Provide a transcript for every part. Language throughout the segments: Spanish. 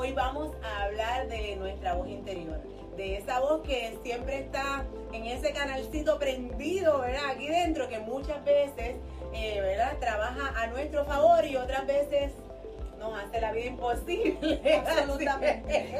Hoy vamos a hablar de nuestra voz interior, de esa voz que siempre está en ese canalcito prendido, ¿verdad? Aquí dentro, que muchas veces, eh, ¿verdad? Trabaja a nuestro favor y otras veces nos hace la vida imposible. Absolutamente.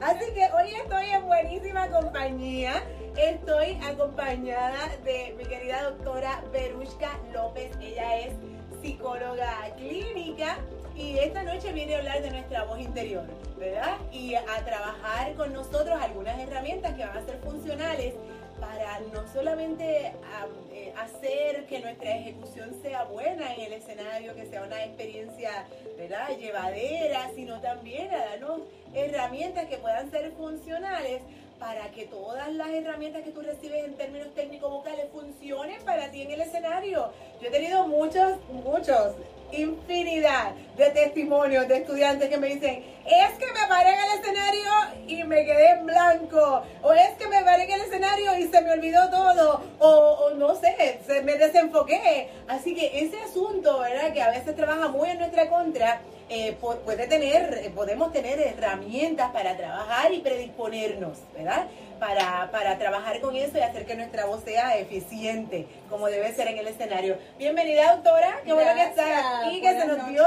Así que hoy estoy en buenísima compañía. Estoy acompañada de mi querida doctora Berushka López. Ella es psicóloga clínica y esta noche viene a hablar de nuestra voz interior, ¿verdad? Y a trabajar con nosotros algunas herramientas que van a ser funcionales para no solamente eh, hacer que nuestra ejecución sea buena en el escenario, que sea una experiencia ¿verdad? llevadera, sino también a darnos herramientas que puedan ser funcionales para que todas las herramientas que tú recibes en términos técnicos vocales funcionen para ti en el escenario. Yo he tenido muchos, muchos infinidad de testimonios de estudiantes que me dicen, es que me paré en el escenario y me quedé en blanco, o es que me paré en el escenario y se me olvidó todo, o, no sé, se me desenfoqué. Así que ese asunto, ¿verdad? Que a veces trabaja muy en nuestra contra, eh, puede tener, eh, podemos tener herramientas para trabajar y predisponernos, ¿verdad? Para, para, trabajar con eso y hacer que nuestra voz sea eficiente, como debe ser en el escenario. Bienvenida, doctora. Qué bueno que estás aquí, que se nos dio.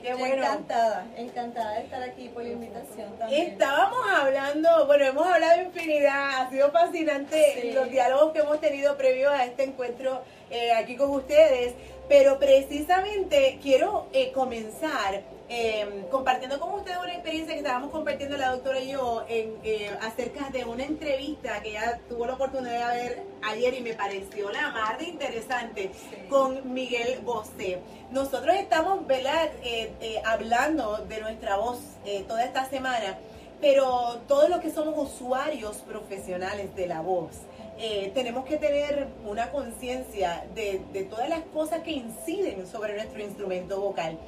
Qué bueno. Encantada, encantada de estar aquí por la invitación también. Estábamos hablando, bueno, hemos hablado infinidad, ha sido fascinante los diálogos que hemos tenido previo a este encuentro eh, aquí con ustedes, pero precisamente quiero comenzar Em, compartiendo con ustedes una experiencia que estábamos compartiendo la doctora y yo en, eh, acerca de una entrevista que ella tuvo la oportunidad de ver ayer y me pareció la más de interesante con Miguel Bosé. Nosotros estamos eh, eh, hablando de nuestra voz toda esta semana, pero todos los que somos usuarios profesionales de la voz, tenemos que tener una conciencia de, de, todas las cosas que inciden sobre nuestro instrumento vocal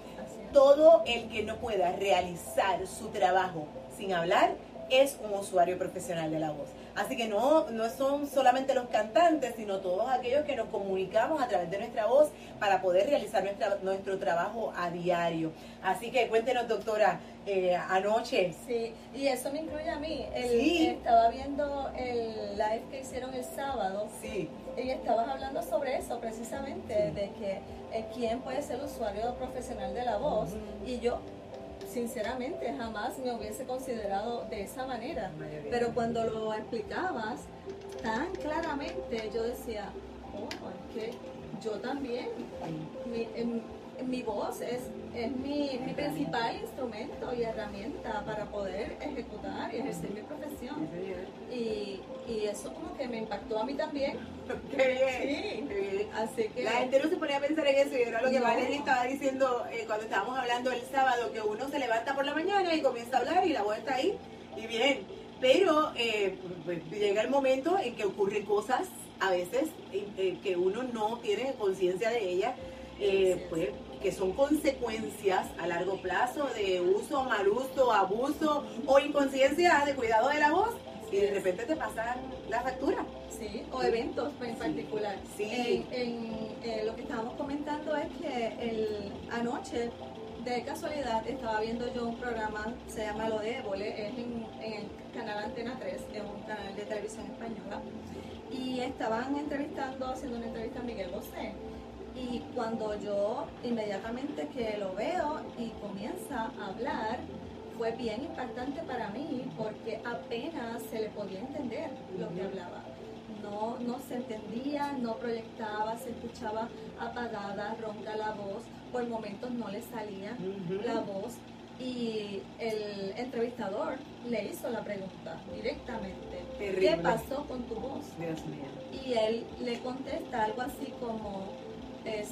todo el que no pueda realizar su trabajo sin hablar es un usuario profesional de la voz. Así que no, no son solamente los cantantes, sino todos aquellos que nos comunicamos a través de nuestra voz para poder realizar nuestra, nuestro trabajo a diario. Así que cuéntenos, doctora, eh, anoche. Sí, y eso me incluye a mí. sí. Estaba viendo el live que hicieron el sábado. Sí. Y estabas hablando sobre eso precisamente, de que eh, quién puede ser usuario profesional de la voz. Y yo sinceramente jamás me hubiese considerado de esa manera. Pero cuando lo explicabas tan claramente, yo decía, oh, es que yo también, mi, mi voz es, es mi, mi, principal instrumento y herramienta para poder ejecutar y ejercer mi profesión. Y, y eso como que me impactó a mí también. Qué bien. Así que... La gente no se ponía a pensar en eso y era lo que Valeria estaba diciendo eh, cuando estábamos hablando el sábado, que uno se levanta por la mañana y comienza a hablar y la voz está ahí y bien. Pero eh, pues, llega el momento en que ocurren cosas a veces eh, que uno no tiene conciencia de ellas pues, que son consecuencias a largo plazo de uso, mal uso, abuso o inconsciencia de cuidado de la voz y de repente te pasan la factura. Sí, o eventos en particular. Sí. En, eh, lo que estábamos comentando es que el, anoche, de casualidad, estaba viendo yo un programa, se llama Lo de Évole, es en, en el canal Antena 3, es un canal de televisión española, y estaban entrevistando, haciendo una entrevista a Miguel Bosé y cuando yo inmediatamente que lo veo y comienza a hablar, fue bien impactante para mí porque apenas se le podía entender lo que hablaba. No, no se entendía, no proyectaba, se escuchaba apagada, ronca la voz, por momentos no le salía la voz y el entrevistador le hizo la pregunta directamente, ¿qué pasó con tu voz? Y él le contesta algo así como, es,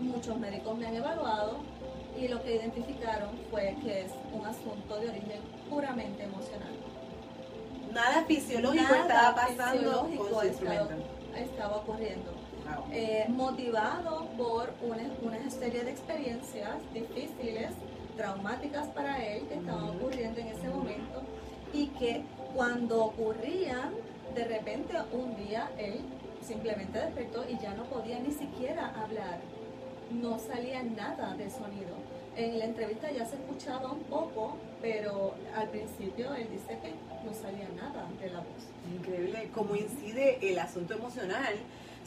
muchos médicos me han evaluado y lo que identificaron fue que es un asunto de origen puramente emocional. Nada fisiológico estaba pasando estaba ocurriendo. Eh, motivado por una, una, serie de experiencias difíciles, traumáticas para él que estaban ocurriendo en ese momento y que cuando ocurrían, de repente un día él simplemente despertó y ya no podía ni siquiera hablar. No salía nada de sonido. En la entrevista ya se escuchaba un poco, pero al principio él dice que no salía nada de la voz. Increíble cómo incide el asunto emocional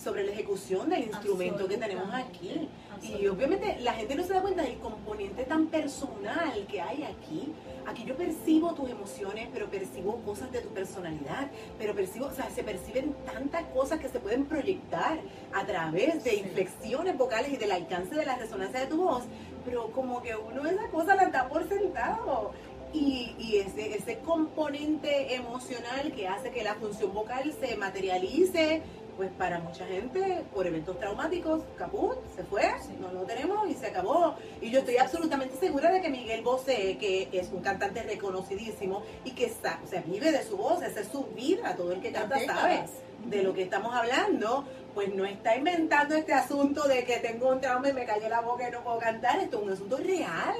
sobre la ejecución del instrumento que tenemos aquí. Y obviamente la gente no se da cuenta del componente tan personal que hay aquí. Aquí yo percibo tus emociones, pero percibo cosas de tu personalidad, pero percibo, o sea, se perciben tantas cosas que se pueden proyectar a través de inflexiones vocales y del alcance de la resonancia de tu voz, pero como que uno esa cosa la da por sentado. Y, y, ese, ese componente emocional que hace que la función vocal se materialice pues para mucha gente, por eventos traumáticos, caput, se fue, no lo tenemos y se acabó. Y yo estoy absolutamente segura de que Miguel Bosé, que es un cantante reconocidísimo y que está, o sea, vive de su voz, esa es su vida, todo el que canta sabe de lo que estamos hablando, pues no está inventando este asunto de que tengo un trauma y me cayó la boca y no puedo cantar, esto es un asunto real.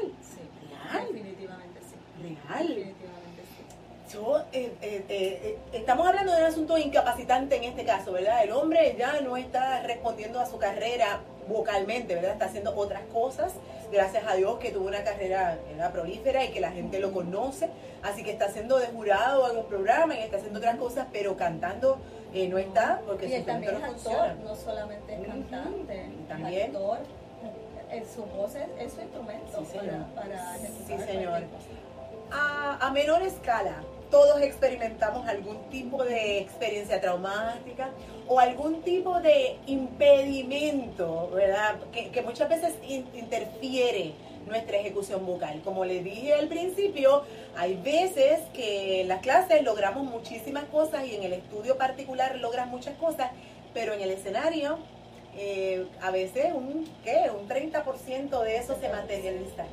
real. Definitivamente sí. Real. Eh, eh, eh, estamos hablando de un asunto incapacitante en este caso, ¿verdad? El hombre ya no está respondiendo a su carrera vocalmente, ¿verdad? Está haciendo otras cosas, gracias a Dios que tuvo una carrera prolífera y que la gente lo conoce, así que está siendo de jurado en un programa y está haciendo otras cosas, pero cantando no está porque y también es actor, no solamente es cantante, también. actor, su voz es, su instrumento para, Sí, señor. A, a menor escala, todos experimentamos algún tipo de experiencia traumática o algún tipo de impedimento, ¿verdad? Que, muchas veces interfiere nuestra ejecución vocal. Como les dije al principio, hay veces que en las clases logramos muchísimas cosas y en el estudio particular logran muchas cosas, pero en el escenario eh, a veces un, ¿qué? un 30% de eso se materializa.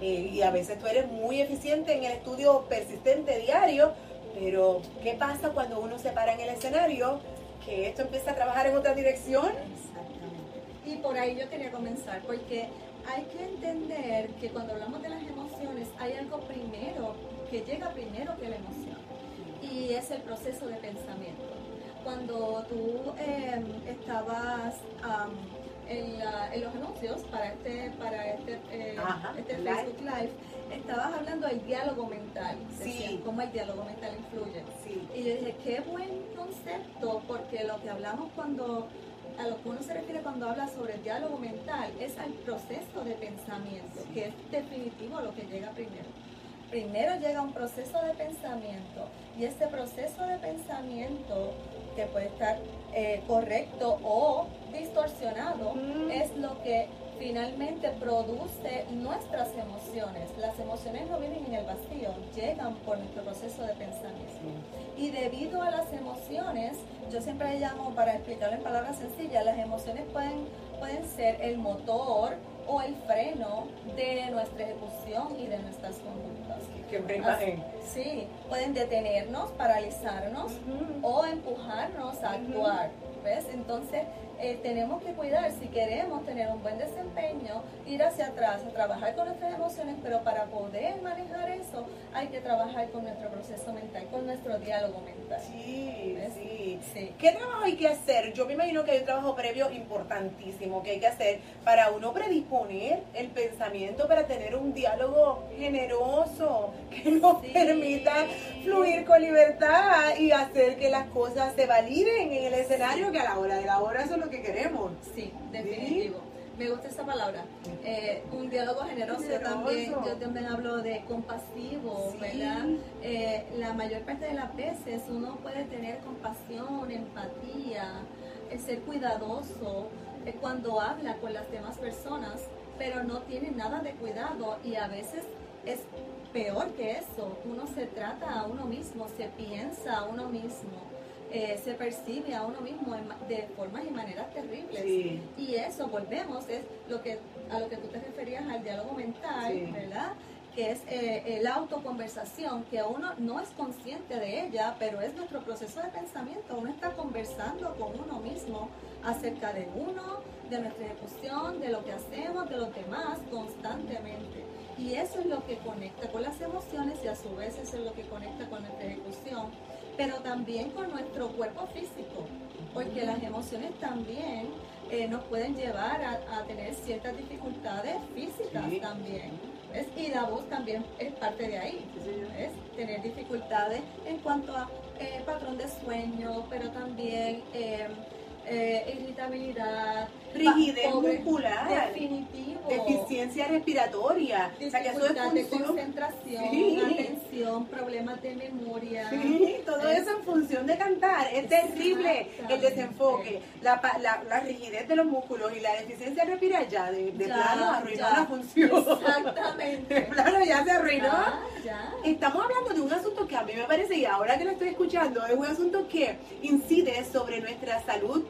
Eh, y a veces tú eres muy eficiente en el estudio persistente diario, pero ¿qué pasa cuando uno se para en el escenario? Que esto empieza a trabajar en otra dirección. Exactamente. Y por ahí yo quería comenzar, porque hay que entender que cuando hablamos de las emociones, hay algo primero, que llega primero que la emoción, y es el proceso de pensamiento cuando tú em, estabas en, los anuncios para este, para este, eh, este Facebook Live, estabas hablando del diálogo mental, sí. cómo el diálogo mental influye. Sí. Y yo dije, qué buen concepto, porque lo que hablamos cuando, a lo que uno se refiere cuando habla sobre el diálogo mental, es al proceso de pensamiento, que es definitivo lo que llega primero primero llega un proceso de pensamiento y este proceso de pensamiento que puede estar eh, correcto o distorsionado es lo que finalmente produce nuestras emociones. Las emociones no vienen en el vacío, llegan por nuestro proceso de pensamiento. Y debido a las emociones, yo siempre llamo, para explicarlo en palabras sencillas, las emociones pueden, pueden ser el motor o el freno de nuestra ejecución y de nuestras conductas. Qué Sí, pueden detenernos, paralizarnos o empujarnos a actuar. ¿Ves? Entonces, eh, tenemos que cuidar, si queremos tener un buen desempeño, ir hacia atrás, trabajar con nuestras emociones, pero para poder manejar eso hay que trabajar con nuestro proceso mental, con nuestro diálogo mental. Sí, sí, sí. ¿Qué trabajo hay que hacer? Yo me imagino que hay un trabajo previo importantísimo que hay que hacer para uno predisponer el pensamiento para tener un diálogo generoso que nos permita fluir con libertad y hacer que las cosas se validen en el escenario que a la hora de la hora eso es lo que queremos. Sí, definitivo. Me gusta esa palabra. Eh, un diálogo generoso, también. Yo también hablo de compasivo, ¿verdad? Eh, la mayor parte de las veces uno puede tener compasión, empatía, ser cuidadoso eh, cuando habla con las demás personas, pero no tiene nada de cuidado y a veces es peor que eso. Uno se trata a uno mismo, se piensa a uno mismo eh, se percibe a uno mismo de formas y maneras terribles. Y eso, volvemos, es lo que a lo que tú te referías al diálogo mental, ¿verdad? que es eh, la autoconversación, que uno no es consciente de ella, pero es nuestro proceso de pensamiento. Uno está conversando con uno mismo acerca de uno, de nuestra ejecución, de lo que hacemos, de los demás constantemente. Y eso es lo que conecta con las emociones y a su vez eso es lo que conecta con nuestra ejecución pero también con nuestro cuerpo físico, porque las emociones también eh, nos pueden llevar a, tener ciertas dificultades físicas también. Y la voz también es parte de ahí. es Tener dificultades en cuanto a eh, patrón de sueño, pero también eh, irritabilidad, rigidez muscular, definitivo, deficiencia respiratoria, o sea, que eso es de concentración, atención, problemas de memoria. Sí, todo eso en función de cantar. Es terrible el desenfoque, la, la, la, rigidez de los músculos y la deficiencia respiratoria ya de, plano arruinó la función. Exactamente. De plano ya se arruinó. Estamos hablando de un asunto que a mí me parece, y ahora que lo estoy escuchando, es un asunto que incide sobre nuestra salud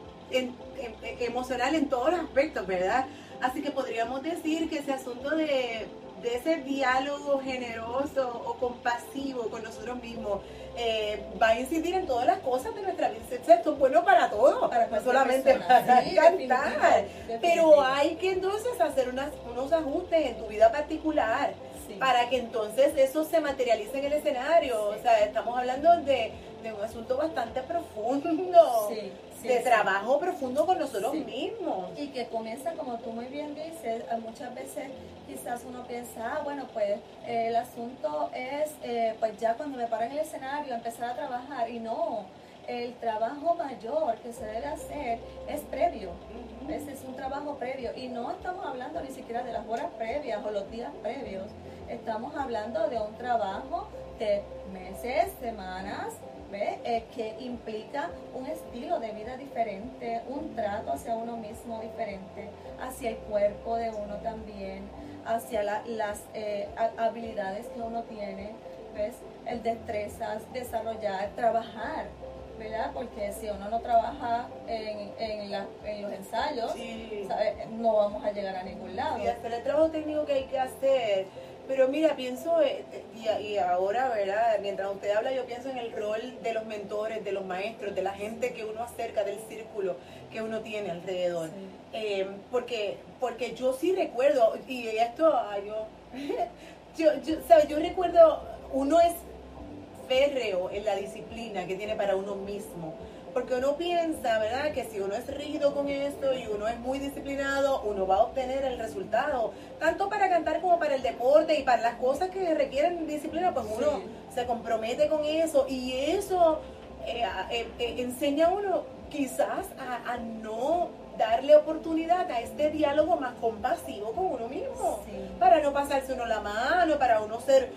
emocional en todos los aspectos, ¿verdad? Así que podríamos decir que ese asunto de, ese diálogo generoso o compasivo con nosotros mismos eh, va a incidir en todas las cosas de nuestra vida. Esto es bueno para todo, no solamente para cantar. Pero hay que entonces hacer unos ajustes en tu vida particular. Para que entonces eso se materialice en el escenario. O sea, estamos hablando de, de un asunto bastante profundo. De trabajo profundo con nosotros mismos. Y que comienza, como tú muy bien dices, muchas veces quizás uno piensa, ah, bueno, pues eh, el asunto es, eh, pues ya cuando me paro en el escenario, empezar a trabajar. Y no, el trabajo mayor que se debe hacer es previo. Ese es un trabajo previo. Y no estamos hablando ni siquiera de las horas previas o los días previos. Estamos hablando de un trabajo de meses, semanas, eh, que implica un estilo de vida diferente, un trato hacia uno mismo diferente, hacia el cuerpo de uno también, hacia las eh, habilidades que uno tiene, ¿ves? El destrezas, desarrollar, trabajar, ¿verdad? Porque si uno no trabaja en, en, en los ensayos, no vamos a llegar a ningún lado. Y hasta el trabajo técnico que hay que hacer pero mira, pienso, eh, y, ahora, ¿verdad? Mientras usted habla, yo pienso en el rol de los mentores, de los maestros, de la gente que uno acerca, del círculo que uno tiene alrededor. Eh, porque, porque yo sí recuerdo, y esto, yo, yo, yo, yo recuerdo, uno es férreo en la disciplina que tiene para uno mismo. Porque uno piensa, ¿verdad?, que si uno es rígido con esto y uno es muy disciplinado, uno va a obtener el resultado. Tanto para cantar como para el deporte y para las cosas que requieren disciplina, pues uno se compromete con eso. Y eso eh, eh, eh, enseña a uno quizás a, no darle oportunidad a este diálogo más compasivo con uno mismo. Para no pasarse uno la mano, para uno ser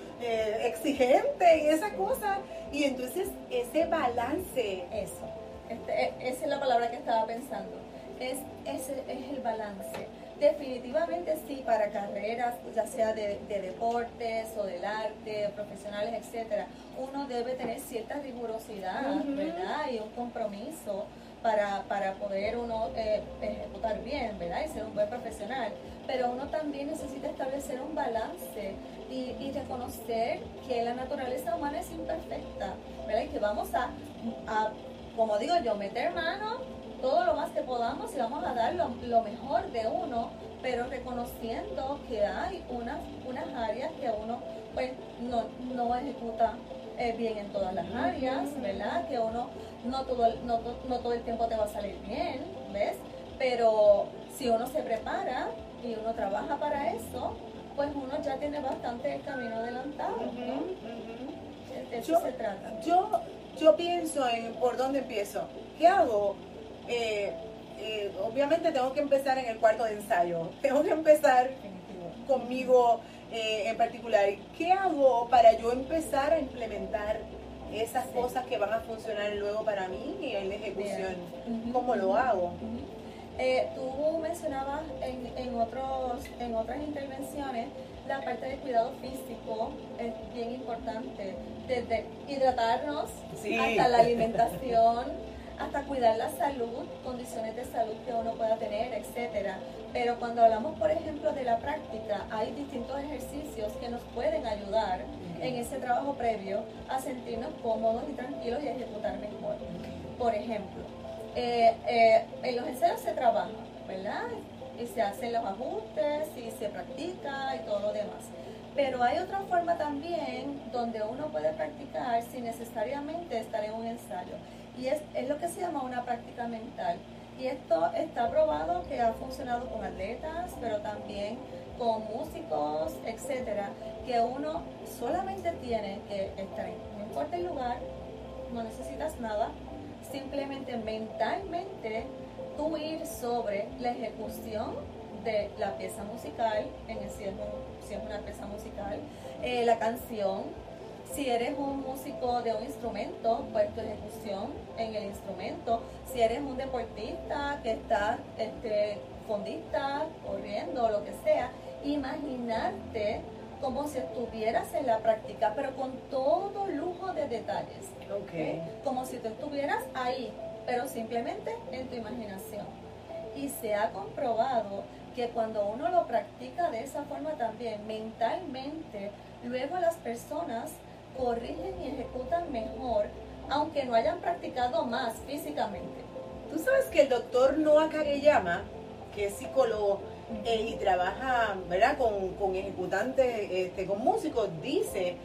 exigente y esas cosas. Y entonces ese balance. Eso este, e, esa es la palabra que estaba pensando. Es, ese es el balance. Definitivamente sí, para carreras, ya sea de, deportes o del arte, profesionales, etcétera, uno debe tener cierta rigurosidad, ¿verdad? Y un compromiso para, para poder uno eh, ejecutar bien, ¿verdad? Y ser un buen profesional. Pero uno también necesita establecer un balance y, y reconocer que la naturaleza humana es imperfecta, ¿verdad? Y que vamos a, a como digo yo, meter mano todo lo más que podamos y vamos a dar lo, mejor de uno, pero reconociendo que hay unas, unas áreas que uno pues no, no ejecuta eh, bien en todas las áreas, ¿verdad? Que uno no todo, no, no todo el tiempo te va a salir bien, ¿ves? Pero si uno se prepara y uno trabaja para eso, pues uno ya tiene bastante camino adelantado. De eso se trata. Yo yo pienso en por dónde empiezo. ¿Qué hago? Eh, eh, obviamente tengo que empezar en el cuarto de ensayo. Tengo que empezar conmigo eh, en particular. ¿Qué hago para yo empezar a implementar esas cosas que van a funcionar luego para mí y en la ejecución? ¿Cómo lo hago? tú mencionabas en, en, otros, en otras intervenciones la parte de cuidado físico es bien importante, desde hidratarnos hasta la alimentación, hasta cuidar la salud, condiciones de salud que uno pueda tener, etcétera. Pero cuando hablamos, por ejemplo, de la práctica, hay distintos ejercicios que nos pueden ayudar en ese trabajo previo a sentirnos cómodos y tranquilos y ejecutar mejor. Por ejemplo, eh, eh, en los ensayos se trabaja, ¿verdad? Y se hacen los ajustes y se practica y todo lo demás. Pero hay otra forma también donde uno puede practicar sin necesariamente estar en un ensayo. Y es, es lo que se llama una práctica mental. Y esto está probado que ha funcionado con atletas, pero también con músicos, etcétera, que uno solamente tiene que estar en, no importa el lugar, no necesitas nada, simplemente mentalmente tú ir sobre la ejecución de la pieza musical, en el si es, si es una pieza musical, eh, la canción, si eres un músico de un instrumento, pues tu ejecución en el instrumento. Si eres un deportista que está este, fondista, corriendo, lo que sea, imaginarte como si estuvieras en la práctica, pero con todo lujo de detalles. Okay. Como si tú estuvieras ahí, pero simplemente en tu imaginación. Y se ha comprobado que cuando uno lo practica de esa forma también, mentalmente, luego las personas corrigen y ejecutan mejor, aunque no hayan practicado más físicamente. Tú sabes que el doctor Noah Kageyama, que es psicólogo eh, y trabaja ¿verdad? Con, con ejecutantes, este, con músicos, dice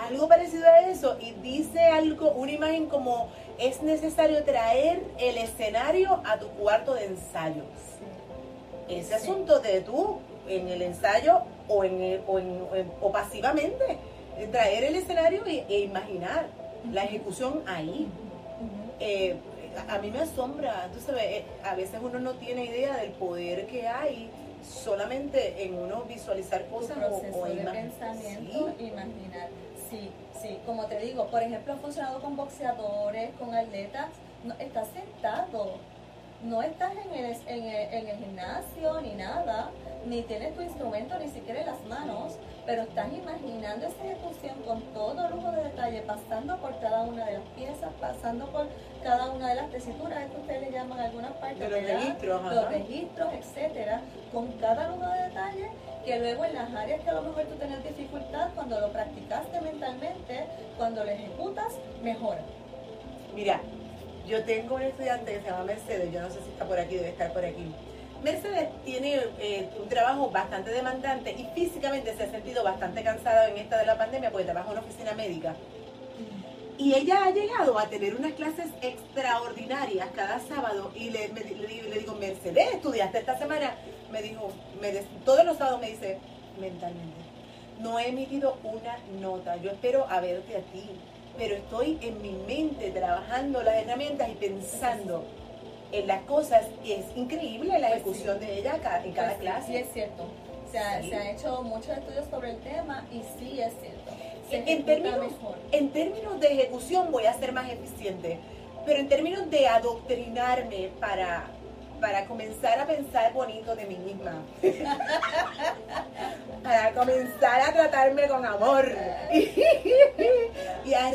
algo parecido a eso y dice algo, una imagen como es necesario traer el escenario a tu cuarto de ensayo. Ese asunto de tú en el ensayo o, en, o, en, o pasivamente traer el escenario e, imaginar la ejecución ahí. Eh, a mí me asombra, tú sabes, eh, a veces uno no tiene idea del poder que hay solamente en uno visualizar cosas o, o pensamiento, imaginar. Sí, sí, como te digo, por ejemplo, ha funcionado con boxeadores, con atletas, no, estás sentado, no estás en el, en, el, en el gimnasio ni nada, ni tienes tu instrumento ni siquiera en las manos, pero estás imaginando esa ejecución con todo lujo de detalle, pasando por cada una de las piezas, pasando por cada una de las tesituras, es que ustedes le llaman algunas partes, de los registros, los registros, etcétera, con cada lujo de detalle, que luego en las áreas que a lo mejor tú tienes dificultad, cuando lo practicaste mentalmente, cuando lo ejecutas, mejora. Mira, yo tengo un estudiante que se llama Mercedes, yo no sé si está por aquí, debe estar por aquí Mercedes tiene eh, un trabajo bastante demandante y físicamente se ha sentido bastante cansada en esta de la pandemia porque trabaja en una oficina médica. Y ella ha llegado a tener unas clases extraordinarias cada sábado y le, digo, Mercedes, ¿estudiaste esta semana? Me dijo, me todos los sábados me dice, mentalmente, no he emitido una nota, yo espero a verte a ti, pero estoy en mi mente trabajando las herramientas y pensando en las cosas es increíble la pues ejecución de ella en cada pues clase. Sí, es cierto. Se, ha, se han hecho muchos estudios sobre el tema y sí es cierto. en, términos, en términos de ejecución voy a ser más eficiente, pero en términos de adoctrinarme para, para comenzar a pensar bonito de mí misma, para comenzar a tratarme con amor y, a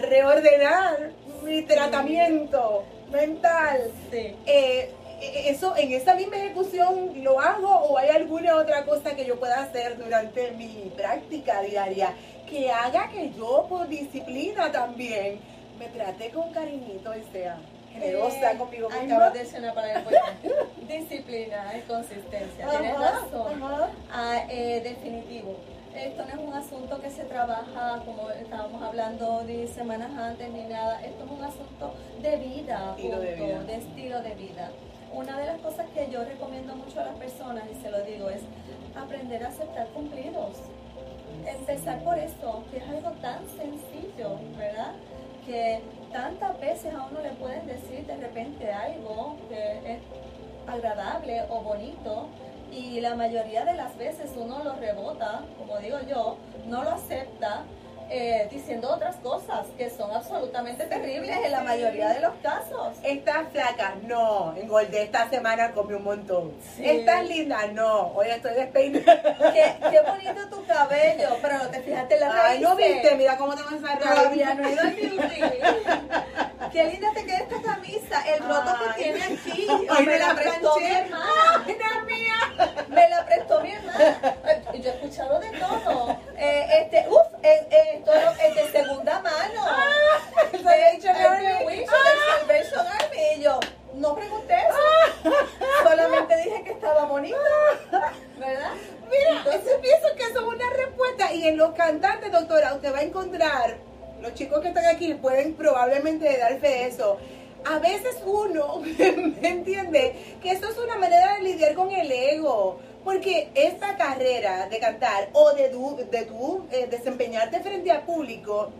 reordenar mi tratamiento mental. Eh, eh, eso en esa misma ejecución lo hago o hay alguna otra cosa que yo pueda hacer durante mi práctica diaria que haga que yo por disciplina también me trate con cariñito y sea generosa eh, conmigo misma. de para disciplina y consistencia. Tienes razón. Ah, definitivo esto no es un asunto que se trabaja, como estábamos hablando de semanas antes, ni nada. Esto es un asunto de vida, de, vida. de estilo de vida. Una de las cosas que yo recomiendo mucho a las personas, y se lo digo, es aprender a aceptar cumplidos. Empezar por esto, que es algo tan sencillo, ¿verdad? Que tantas veces a uno le pueden decir de repente algo que es agradable o bonito, y la mayoría de las veces uno lo rebota, como digo yo, no lo acepta, eh, diciendo otras cosas que son absolutamente terribles en la mayoría de los casos. Estás flaca, no, engordé esta semana, comí un montón. Estás linda, no, hoy estoy despeinada. Qué, qué, bonito tu cabello, pero no te fijaste en la raíz. Ay, no viste, mira cómo te vas a Todavía no he ido al Qué linda te queda esta camisa, el roto que tiene aquí. Ay, me la prestó mi hermana. mía. Me la prestó mi hermana. Yo he escuchado de todo. Eh, este, uf, esto es de segunda mano. Ah, de, de, Army. Salvation Army. Y yo, no pregunté eso. Solamente dije que estaba bonita. ¿Verdad? Mira, Entonces, pienso que eso es una respuesta va a encontrar, los chicos que están aquí pueden probablemente dar fe de eso. A veces uno, ¿me entiende? Que esto es una manera de lidiar con el ego. Porque esta carrera de cantar o de tú, de eh, desempeñarte frente al público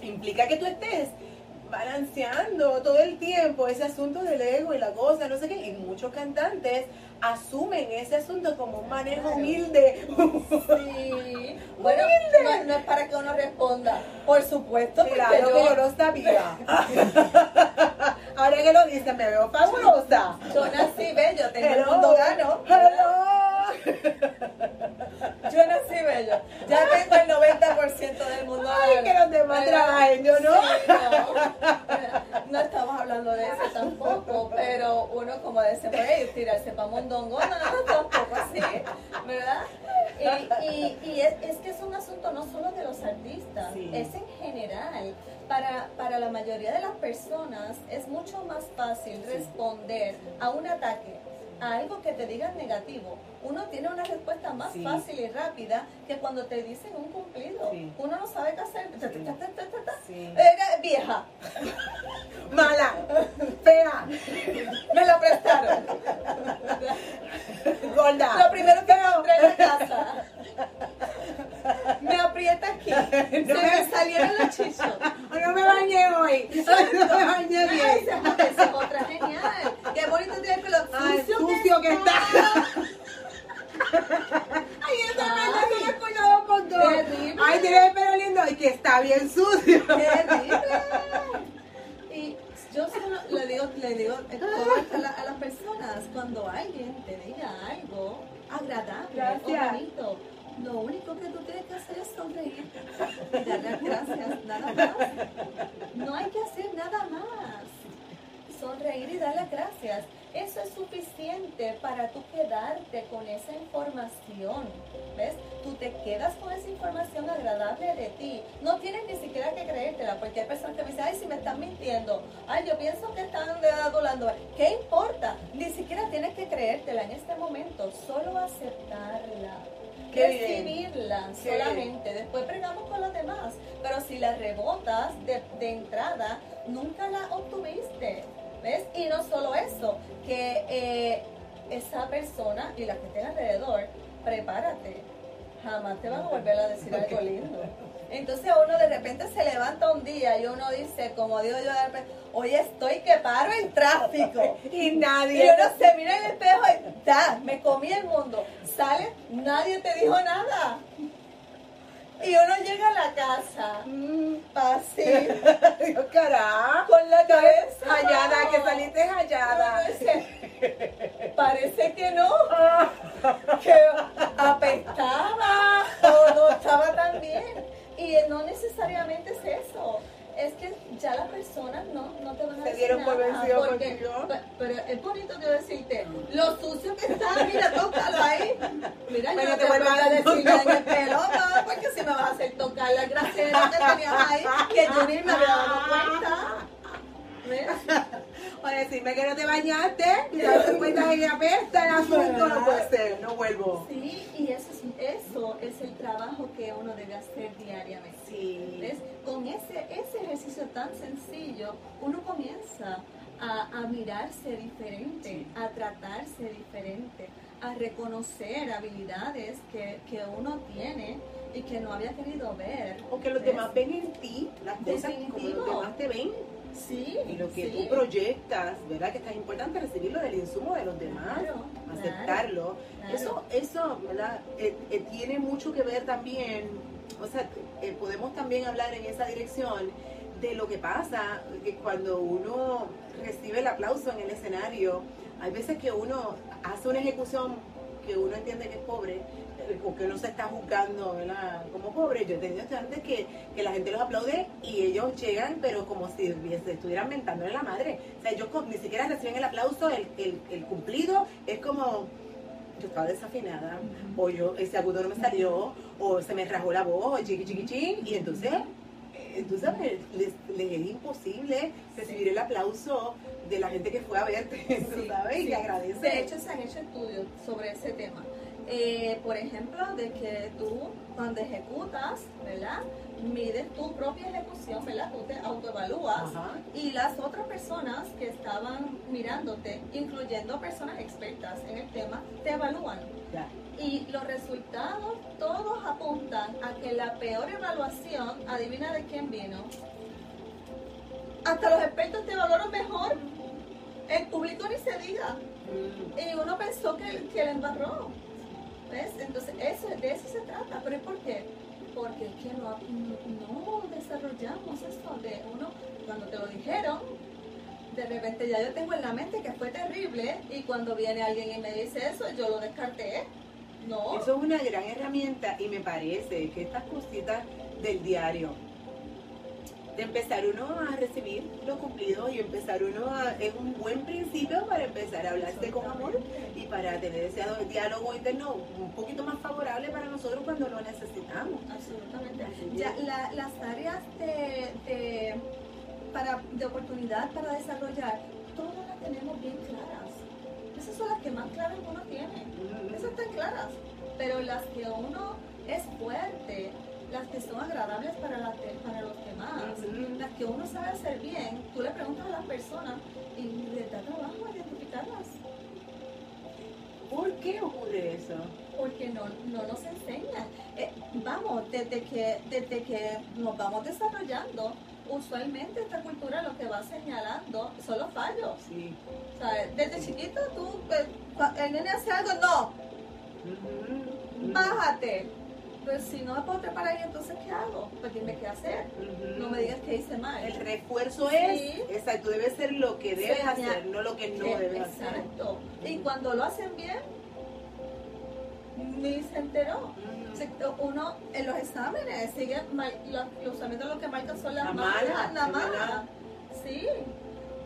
implica que tú estés balanceando todo el tiempo ese asunto del ego y la cosa, no sé qué. Y muchos cantantes asumen ese asunto como un manejo humilde. Sí. Bueno, no, no es para que uno responda. Por supuesto, Claro que yo yo, no sabía. Ahora que lo dicen, me veo fabulosa. yo nací bello, tengo el mundo gano. Yo nací bello. Ya tengo el 90% del mundo Ay, gano. que los demás trabajen, yo no. Sí, no. No estamos hablando de eso tampoco, pero uno como dice, pues, tirarse para mondongo, no, tampoco así, ¿verdad? Y, y, y es, es que es un asunto no solo de los artistas, Sí. es en general. Para, para la mayoría de las personas es mucho más fácil responder a un ataque, a algo que te digan negativo. Uno tiene una respuesta más Sí. fácil y rápida que cuando te dicen un cumplido. Sí. Uno no sabe qué hacer. Sí. Vieja, Mala, fea, me la prestaron. gorda. Lo primero que encontré en la casa. Me aprieta aquí. No me sonreír y dar las gracias, nada más. No hay que hacer nada más. Sonreír y dar las gracias. Eso es suficiente para tú quedarte con esa información. ¿Ves? Tú te quedas con esa información agradable de ti. No tienes ni siquiera que creértela, hay personas que me dicen, ay, si me están mintiendo. Ay, yo pienso que están adulando. ¿Qué importa? Ni siquiera tienes que creértela en este momento. Solo aceptarla. Recibirla Qué solamente. Después bregamos con los demás. Pero si la rebotas de, de entrada, nunca la obtuviste. ¿Ves? Y no solo eso, que eh, esa persona y la que esté alrededor, prepárate. Jamás te van a volver a decir algo lindo. Entonces uno de repente se levanta un día y uno dice, como digo yo, de repente, hoy estoy que paro en tráfico. Y Y nadie. uno se mira en el espejo y da, me comí el mundo. Sale, nadie te dijo nada. Y uno llega a la casa, Mm, así, carajo. con la cabeza. Hallada, que saliste hallada. Dice, Parece que no, que apestaba o no estaba tan bien. Y no necesariamente es eso. Es que ya las personas no, no te van a decir dieron por nada, vencido porque- Pero es bonito yo decirte, lo sucio que está, mira, tócalo ahí. Mira, Pero yo no te te vuelvo a a- decir nada en el pelo, no, porque si me vas a hacer tocar la grasera que tenías ahí, que yo ni me había dado cuenta. O decirme que no te bañaste y darte cuenta de que apesta el asunto. No puede ser, no vuelvo. Sí, y eso es, eso es el trabajo que uno debe hacer diariamente. Sí. ¿Ves? Con ese, ese ejercicio tan sencillo, uno comienza a, a mirarse diferente, a tratarse diferente, a reconocer habilidades que, que uno tiene y que no había querido ver. O que los ¿Ves? demás ven en ti las cosas como los demás te ven. Sí, Y lo que sí. tú proyectas, ¿verdad? Que es tan importante recibirlo del insumo de los demás, Claro, aceptarlo. claro. Eso, eso, ¿verdad? Eh, eh, tiene mucho que ver también, o sea, eh, podemos también hablar en esa dirección de lo que pasa, que cuando uno recibe el aplauso en el escenario, hay veces que uno hace una ejecución que uno entiende que es pobre, eh, o que uno se está juzgando ¿verdad? como pobre. Yo he tenido estudiantes que, que la gente los aplaude y ellos llegan, pero como si hubiese- estuvieran mentándole la madre. O sea, ellos ni siquiera reciben el aplauso, el, el, el cumplido, es como yo estaba desafinada, o yo, ese agudo no me salió, o se me rajó la voz, chiqui chiqui chin, y entonces, eh, tú sabes, les, les es imposible recibir el aplauso de la gente que fue a verte, Sí, sabes, y te agradece. De hecho, se han hecho estudios sobre ese tema. Eh, por ejemplo, de que tú cuando ejecutas, ¿verdad? Mides tu propia ejecución, ¿verdad? Tú te autoevalúas y las otras personas que estaban mirándote, incluyendo personas expertas en el tema, te evalúan. Y los resultados todos apuntan a que la peor evaluación, adivina de quién vino. Hasta los expertos te valoran mejor. El público ni se diga. Mm. Y uno pensó que, que le embarró. ¿Ves? Entonces, eso, de eso se trata. ¿Pero por qué? Porque es que no, no desarrollamos eso de uno, cuando te lo dijeron, de repente ya yo tengo en la mente que fue terrible y cuando viene alguien y me dice eso, yo lo descarté. No. Eso es una gran herramienta y me parece que estas cositas del diario, de empezar uno a recibir los cumplidos y empezar uno a, es un buen principio para empezar a hablarse con amor y para tener ese diálogo interno un poquito más favorable para nosotros cuando lo necesitamos. Absolutamente. Ya, las áreas de, para, de oportunidad para desarrollar, todas las tenemos bien claras. Esas son las que más claras uno tiene. Esas están claras. Pero las que uno es fuerte, las que son agradables para, la, para los demás, las que uno sabe hacer bien, tú le preguntas a las personas y le da trabajo identificarlas. ¿Por qué ocurre eso? Porque no, no nos enseñan. Eh, vamos, desde que, desde que nos vamos desarrollando, usualmente esta cultura lo que va señalando son los fallos. Sí. O sea, desde chiquito tú, eh, el nene hace algo, no. Bájate pues si no me puedo trepar ahí, entonces ¿qué hago? Pues dime qué hacer. No me digas que hice mal. El refuerzo es, exacto, debe ser lo que debes hacer, no lo que no debes hacer. Exacto. Y cuando lo hacen bien, ni se enteró. Uno en los exámenes sigue los, usualmente lo que marcan son las la malas, la mala. Sí.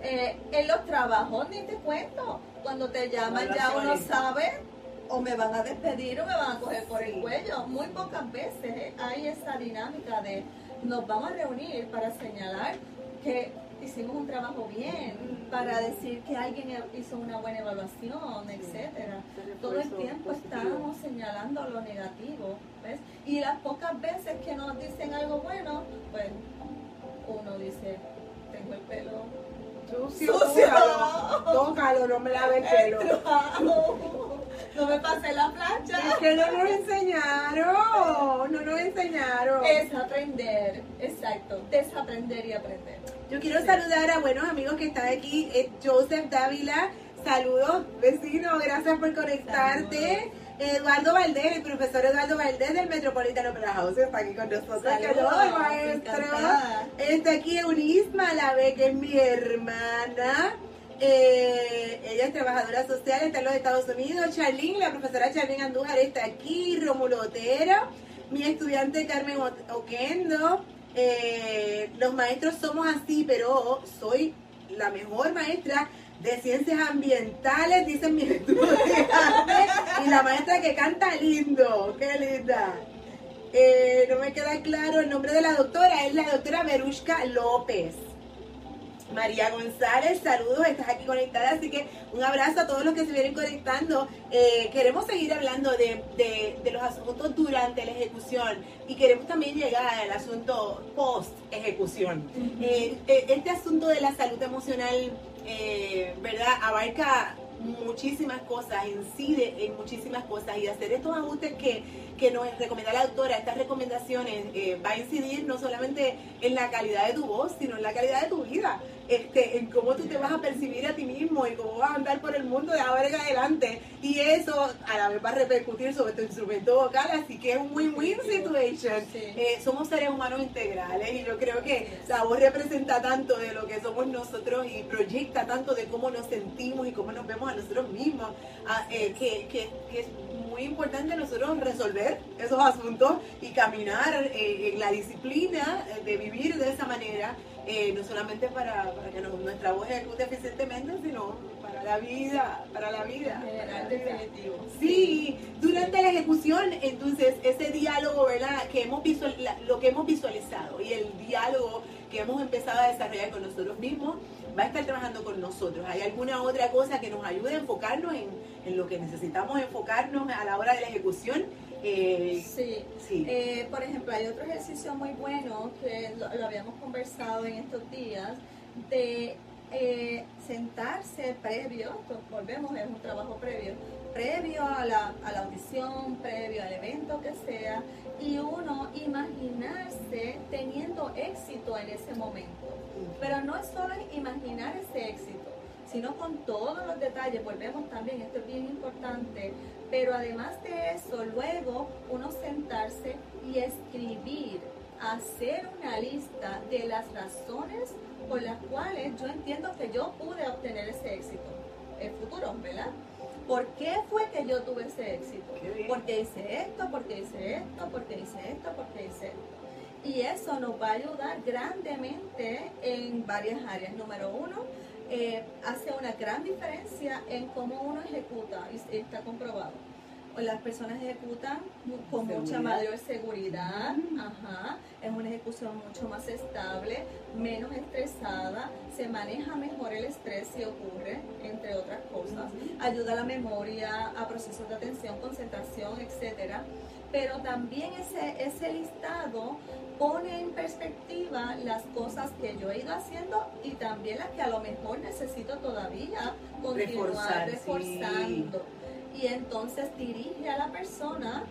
Eh, en los trabajos ni te cuento. Cuando te llaman ya uno sabe o me van a despedir o me van a coger por el cuello. Muy pocas veces hay esa dinámica de nos vamos a reunir para señalar que hicimos un trabajo bien, para decir que alguien hizo una buena evaluación, etcétera. Todo el tiempo estamos señalando lo negativo, ¿ves? Y las pocas veces que nos dicen algo bueno, pues uno dice, tengo el pelo sucio, tócalo, no me lave el pelo. No me pasé la plancha. Es que no nos enseñaron, no nos enseñaron. Es aprender, exacto, desaprender y aprender. Yo quiero saludar a buenos amigos que están aquí, Joseph Dávila, saludos vecino, gracias por conectarte. Eduardo Valdés, el profesor Eduardo Valdés del Metropolitano Opera House está aquí con nosotros. Saludos, maestro. Está aquí Eunice Malave, que es mi hermana. Eh, ella es trabajadora social, está en los Estados Unidos. Charlene, la profesora Charlene Andújar está aquí. Romulo Otero, mi estudiante Carmen Oquendo. Eh, los maestros somos así, pero soy la mejor maestra de ciencias ambientales, dicen mis estudiantes. y la maestra que canta lindo. ¡Qué linda! Eh, no me queda claro el nombre de la doctora, es la doctora Verushka López. María González, saludos, estás aquí conectada, así que un abrazo a todos los que se vienen conectando. Eh, queremos seguir hablando de, los asuntos durante la ejecución y queremos también llegar al asunto post ejecución. Eh, eh, este asunto de la salud emocional, ¿verdad? Abarca muchísimas cosas, incide en muchísimas cosas y hacer estos ajustes que, que nos recomienda la doctora, estas recomendaciones, va a incidir no solamente en la calidad de tu voz, sino en la calidad de tu vida este, en cómo tú te vas a percibir a ti mismo y cómo vas a andar por el mundo de ahora en adelante. Y eso a la vez va a repercutir sobre tu instrumento vocal, así que es un win-win situation. Eh, somos seres humanos integrales y yo creo que la voz representa tanto de lo que somos nosotros y proyecta tanto de cómo nos sentimos y cómo nos vemos a nosotros mismos, ah, eh, que, que, que, es muy importante nosotros resolver esos asuntos y caminar eh, en la disciplina de vivir de esa manera eh, no solamente para, que nuestra voz ejecute eficientemente, sino para la vida, para la vida. general definitivo. Sí, durante la ejecución, entonces, ese diálogo, ¿verdad? Que hemos visual, lo que hemos visualizado y el diálogo que hemos empezado a desarrollar con nosotros mismos, va a estar trabajando con nosotros. ¿Hay alguna otra cosa que nos ayude a enfocarnos en, en lo que necesitamos enfocarnos a la hora de la ejecución? Eh, sí, sí. Eh, por ejemplo, hay otro ejercicio muy bueno que lo, habíamos conversado en estos días, de eh, sentarse previo, volvemos, es un trabajo previo, previo a la, a la audición, previo al evento que sea, y uno imaginarse teniendo éxito en ese momento. Pero no es solo imaginar ese éxito, sino con todos los detalles, volvemos también, esto es bien importante, pero además de eso, luego uno sentarse y escribir, hacer una lista de las razones por las cuales yo entiendo que yo pude obtener ese éxito en futuro, ¿verdad? ¿Por qué fue que yo tuve ese éxito? Porque hice esto, porque hice esto, porque hice esto, porque hice esto. Y eso nos va a ayudar grandemente en varias áreas. Número uno, eh, hace una gran diferencia en cómo uno ejecuta y está comprobado. Las personas ejecutan con mucha mayor seguridad, ajá, es una ejecución mucho más estable, menos estresada, se maneja mejor el estrés si ocurre, entre otras cosas, ayuda a la memoria, a procesos de atención, concentración, etcétera. Pero también ese, ese listado pone en perspectiva las cosas que yo he ido haciendo y también las que a lo mejor necesito todavía continuar reforzando. Y entonces dirige a la persona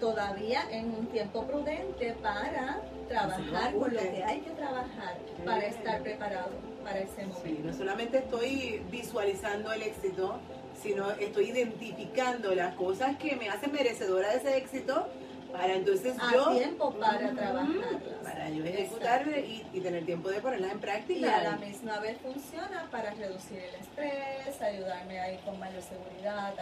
todavía en un tiempo prudente para trabajar con lo que hay que trabajar para estar preparado para ese momento. no solamente estoy visualizando el éxito, sino estoy identificando las cosas que me hacen merecedora de ese éxito para entonces a yo tiempo para trabajar para yo ejecutar y, tener tiempo de ponerlas en práctica. y a la misma vez funciona para reducir el estrés ayudarme a ir con mayor seguridad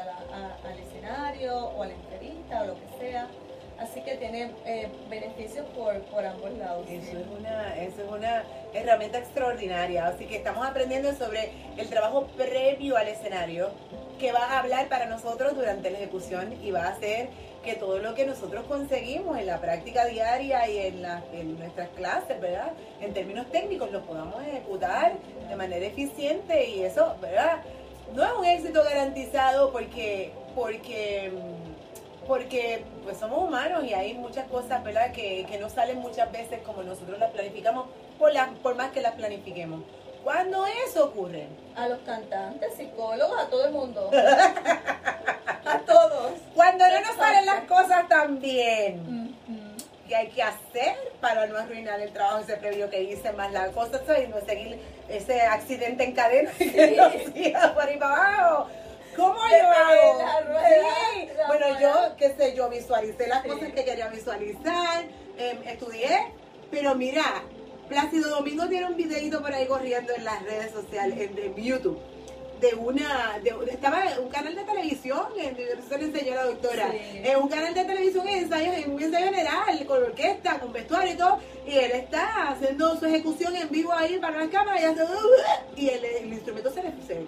al escenario o a la entrevista o lo que sea Así que tiene eh, beneficios por, por, ambos lados. Eso, es una, eso es una herramienta extraordinaria. Así que estamos aprendiendo sobre el trabajo previo al escenario que va a hablar para nosotros durante la ejecución y va a hacer que todo lo que nosotros conseguimos en la práctica diaria y en, la, en nuestras clases, ¿verdad? En términos técnicos lo podamos ejecutar de manera eficiente y eso, ¿verdad? No es un éxito garantizado porque, porque porque pues somos humanos y hay muchas cosas, ¿verdad?, que, no salen muchas veces como nosotros las planificamos, por, la, por más que las planifiquemos. ¿Cuándo eso ocurre? A los cantantes, psicólogos, a todo el mundo. a todos. Cuando no nos salen las cosas tan bien. ¿Qué hay que hacer para no arruinar el trabajo ese previo que hice, más la cosa y no seguir ese accidente en cadena que nos por ahí para abajo? ¿Cómo yo hago? Sí. Bueno, yo, qué sé, yo visualicé las cosas que quería visualizar, em, estudié, pero mira, Plácido Domingo tiene un videito por ahí corriendo en las redes sociales, en, YouTube de una, de, estaba en un canal de televisión, eso le enseñó la doctora, en un canal de televisión en, ensayo, en un ensayo general, con orquesta, con vestuario y todo, y él está haciendo su ejecución en vivo ahí para las cámaras y, hace, y el, instrumento se, se,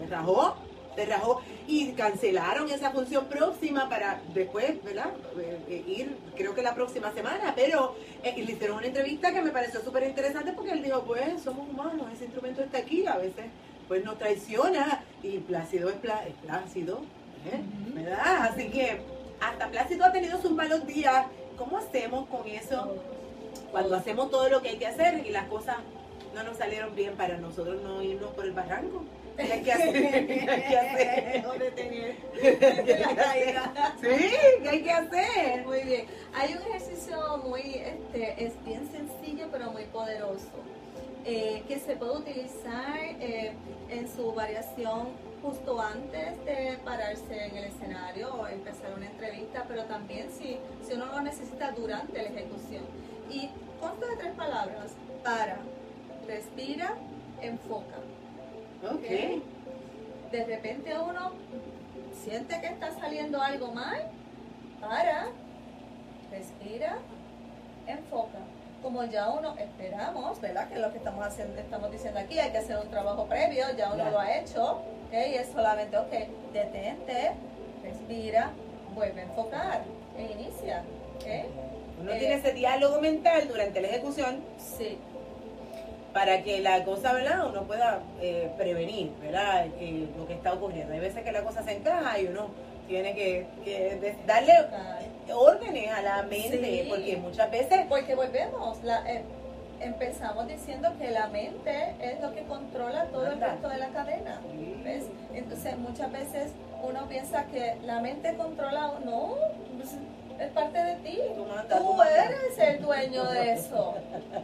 se rajó se rajó y cancelaron esa función próxima para después, ¿verdad? Eh, eh, ir, creo que la próxima semana, pero eh, le hicieron una entrevista que me pareció súper interesante porque él dijo, pues somos humanos, ese instrumento está aquí, a veces pues nos traiciona y Plácido es, Plácido, ¿verdad? Así que hasta Plácido ha tenido sus malos días. ¿Cómo hacemos con eso cuando hacemos todo lo que hay que hacer y las cosas no nos salieron bien para nosotros no irnos por el barranco? ¿Qué hay que hacer? ¿Qué hay que hacer? Sí, ¿qué hay que hacer? Muy bien. Hay un ejercicio muy, este, es bien sencillo pero muy poderoso. Eh, que se puede utilizar eh, en su variación justo antes de pararse en el escenario o empezar una entrevista, pero también si, si uno lo necesita durante la ejecución. Y consta de tres palabras, para, respira, enfoca. Ok. De repente uno siente que está saliendo algo mal, para, respira, enfoca. Como ya uno esperamos, ¿verdad? Que lo que estamos haciendo, estamos diciendo aquí, hay que hacer un trabajo previo, ya uno lo ha hecho, ¿ok? Y es solamente, ok, detente, respira, vuelve a enfocar e inicia, ¿ok? Uno tiene ese diálogo mental durante la ejecución. Sí para que la cosa, ¿verdad? Uno pueda eh, prevenir, ¿verdad? Eh, lo que está ocurriendo. Hay veces que la cosa se encaja y uno tiene que, darle órdenes a la mente, Sí. porque muchas veces... Porque volvemos, la, eh, empezamos diciendo que la mente es lo que controla todo el resto de la cadena. ¿Ves? Entonces muchas veces uno piensa que la mente controla, no, es parte de ti. Tú eres el dueño de eso,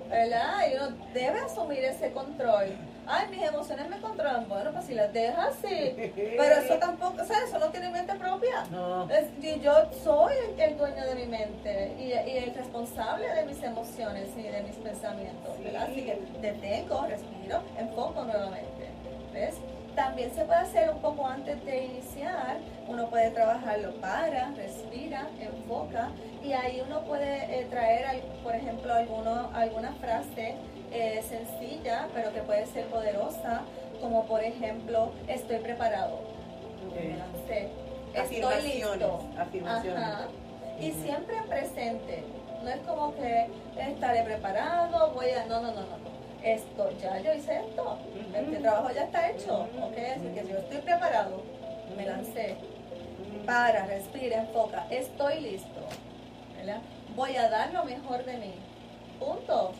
¿verdad? Y uno debe asumir ese control. Ay, mis emociones me controlan. Bueno, pues si las dejas, sí. Pero eso tampoco, o sea, eso no tiene mente propia. No. Es- y yo soy el, el dueño de mi mente y, y el responsable de mis emociones y de mis pensamientos. ¿verdad? Así que detengo, respiro, enfoco nuevamente. ¿Ves? También se puede hacer un poco antes de iniciar. Uno puede trabajarlo para, respira, enfoca y ahí uno puede eh, traer, por ejemplo, alguno, alguna frase eh, sencilla pero que puede ser poderosa, como por ejemplo, estoy preparado. Estoy listo. afirmaciones. Ajá. Y siempre en presente. No es como que estaré preparado, voy a. No, no, no, no. Esto, ya yo hice esto. Este trabajo ya está hecho. ¿Ok? Así que si yo estoy preparado, me lancé. Para, respira, enfoca. Estoy listo. ¿verdad? Voy a dar lo mejor de mí. Punto.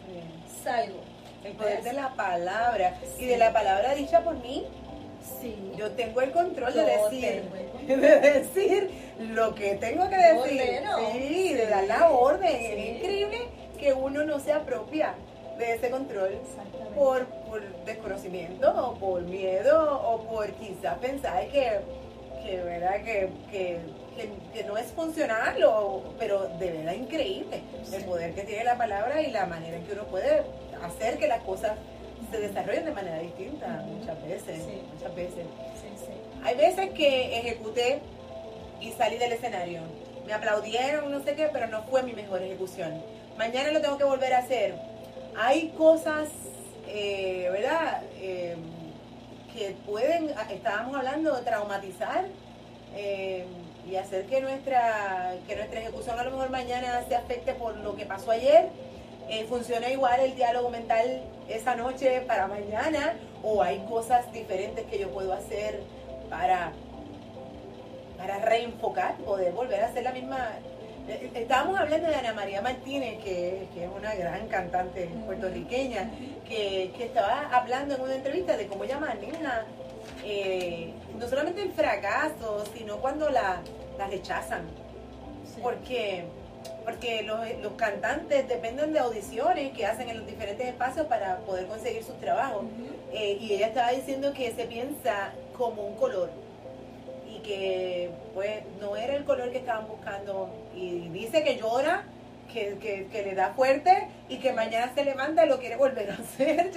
Salgo. El poder de la palabra y de la palabra dicha por mí. Sí. Yo tengo el control de decir, de decir lo que tengo que decir. Bueno, sí, de dar la orden. Sí. Es increíble que uno no se apropia de ese control por, por desconocimiento o por miedo o por quizás pensar que, que, ¿verdad? que, que, que- que no es funcional, o- pero de verdad increíble el poder que tiene la palabra y la manera en que uno puede hacer que las cosas se desarrollen de manera distinta muchas veces, Sí. muchas veces. Sí. Hay veces que ejecuté y salí del escenario. Me aplaudieron, no sé qué, pero no fue mi mejor ejecución. Mañana lo tengo que volver a hacer. Hay cosas, eh, ¿verdad? Eh, que pueden, ah, estábamos hablando traumatizar eh, y hacer que nuestra, que nuestra ejecución a lo mejor mañana se afecte por lo que pasó ayer. Funciona igual el diálogo mental esa noche para mañana o hay cosas diferentes que yo puedo hacer para, para reenfocar, poder volver a hacer la misma. Eh, Estábamos hablando de Ana María Martínez, que, que es una gran cantante puertorriqueña, que, que estaba hablando en una entrevista de cómo ella maneja eh, no solamente el fracaso, sino cuando la, la rechazan. Sí. Porque, porque los, los cantantes dependen de audiciones que hacen en los diferentes espacios para poder conseguir sus trabajos. Eh, y ella estaba diciendo que se piensa como un color que pues no era el color que estaban buscando y dice que llora que, que, que le da fuerte y que mañana se levanta y lo quiere volver a hacer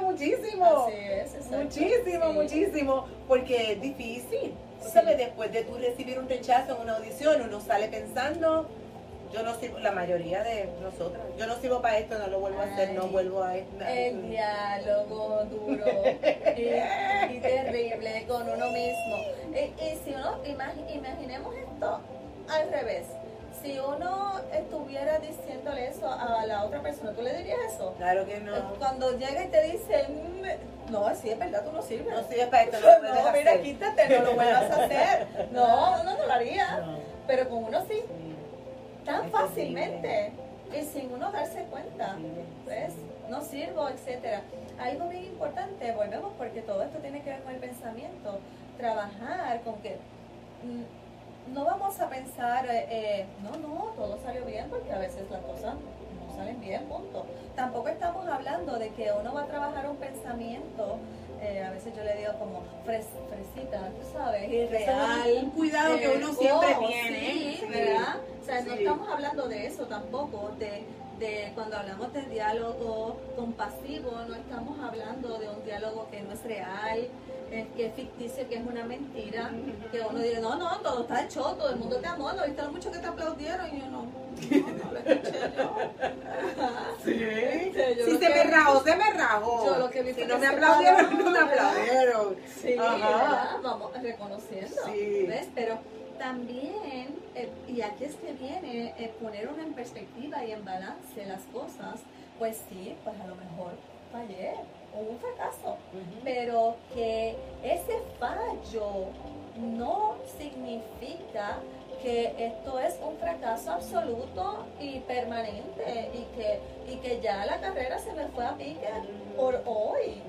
muchísimo Así es, exacto. muchísimo Sí. muchísimo porque es difícil Sí. sabes, después de tú recibir un rechazo en una audición uno sale pensando yo no sirvo, la mayoría de nosotros, yo no sirvo para esto, no lo vuelvo a hacer, no vuelvo a esto. El diálogo duro y, y terrible con uno mismo. Y, y si uno, imagi- imaginemos esto al revés. Si uno estuviera diciéndole eso a la otra persona, ¿tú le dirías eso? Claro que no. Cuando llega y te dice, "Mm, no, sí, es verdad, tú no sirves. No sirves para esto, no lo No, mira, hacer. quítate, no lo vuelvas a hacer. No, no, no lo haría. No, Pero con uno sí, sí, tan fácilmente y sin uno darse cuenta. ¿ves? No sirvo, etcétera. Algo bien importante, volvemos porque todo esto tiene que ver con el pensamiento. Trabajar con que mm, no vamos a pensar, eh, eh, no, no, todo salió bien porque a veces las cosas no salen bien, punto. Tampoco estamos hablando de que uno va a trabajar un pensamiento, eh, a veces yo le digo como fres- fresita, tú sabes, irreal. un cuidado que uno Eh, siempre oh, tiene. Sí, Sí. ¿verdad? O sea, no estamos hablando de eso tampoco, de, de cuando hablamos de diálogo compasivo, no estamos hablando de un diálogo que no es real, eh, que es ficticio, que es una mentira, que uno dice, no, no, todo está hecho, todo el mundo te amó, ¿no viste lo mucho que te aplaudieron? Y yo no, no, no lo escuché yo. Sí. Si se me rajó, se me rajó. Yo lo que vi si no me aplaudieron, no me aplaudieron. Sí, Ajá. ¿verdad? Vamos reconociendo, Sí. ¿ves? Pero también, eh, y aquí es que viene eh, poner una en perspectiva y en balance las cosas, pues sí, pues a lo mejor fallé, hubo un fracaso, pero que ese fallo no significa que esto es un fracaso absoluto y permanente y que, y que ya la carrera se me fue a pique por hoy.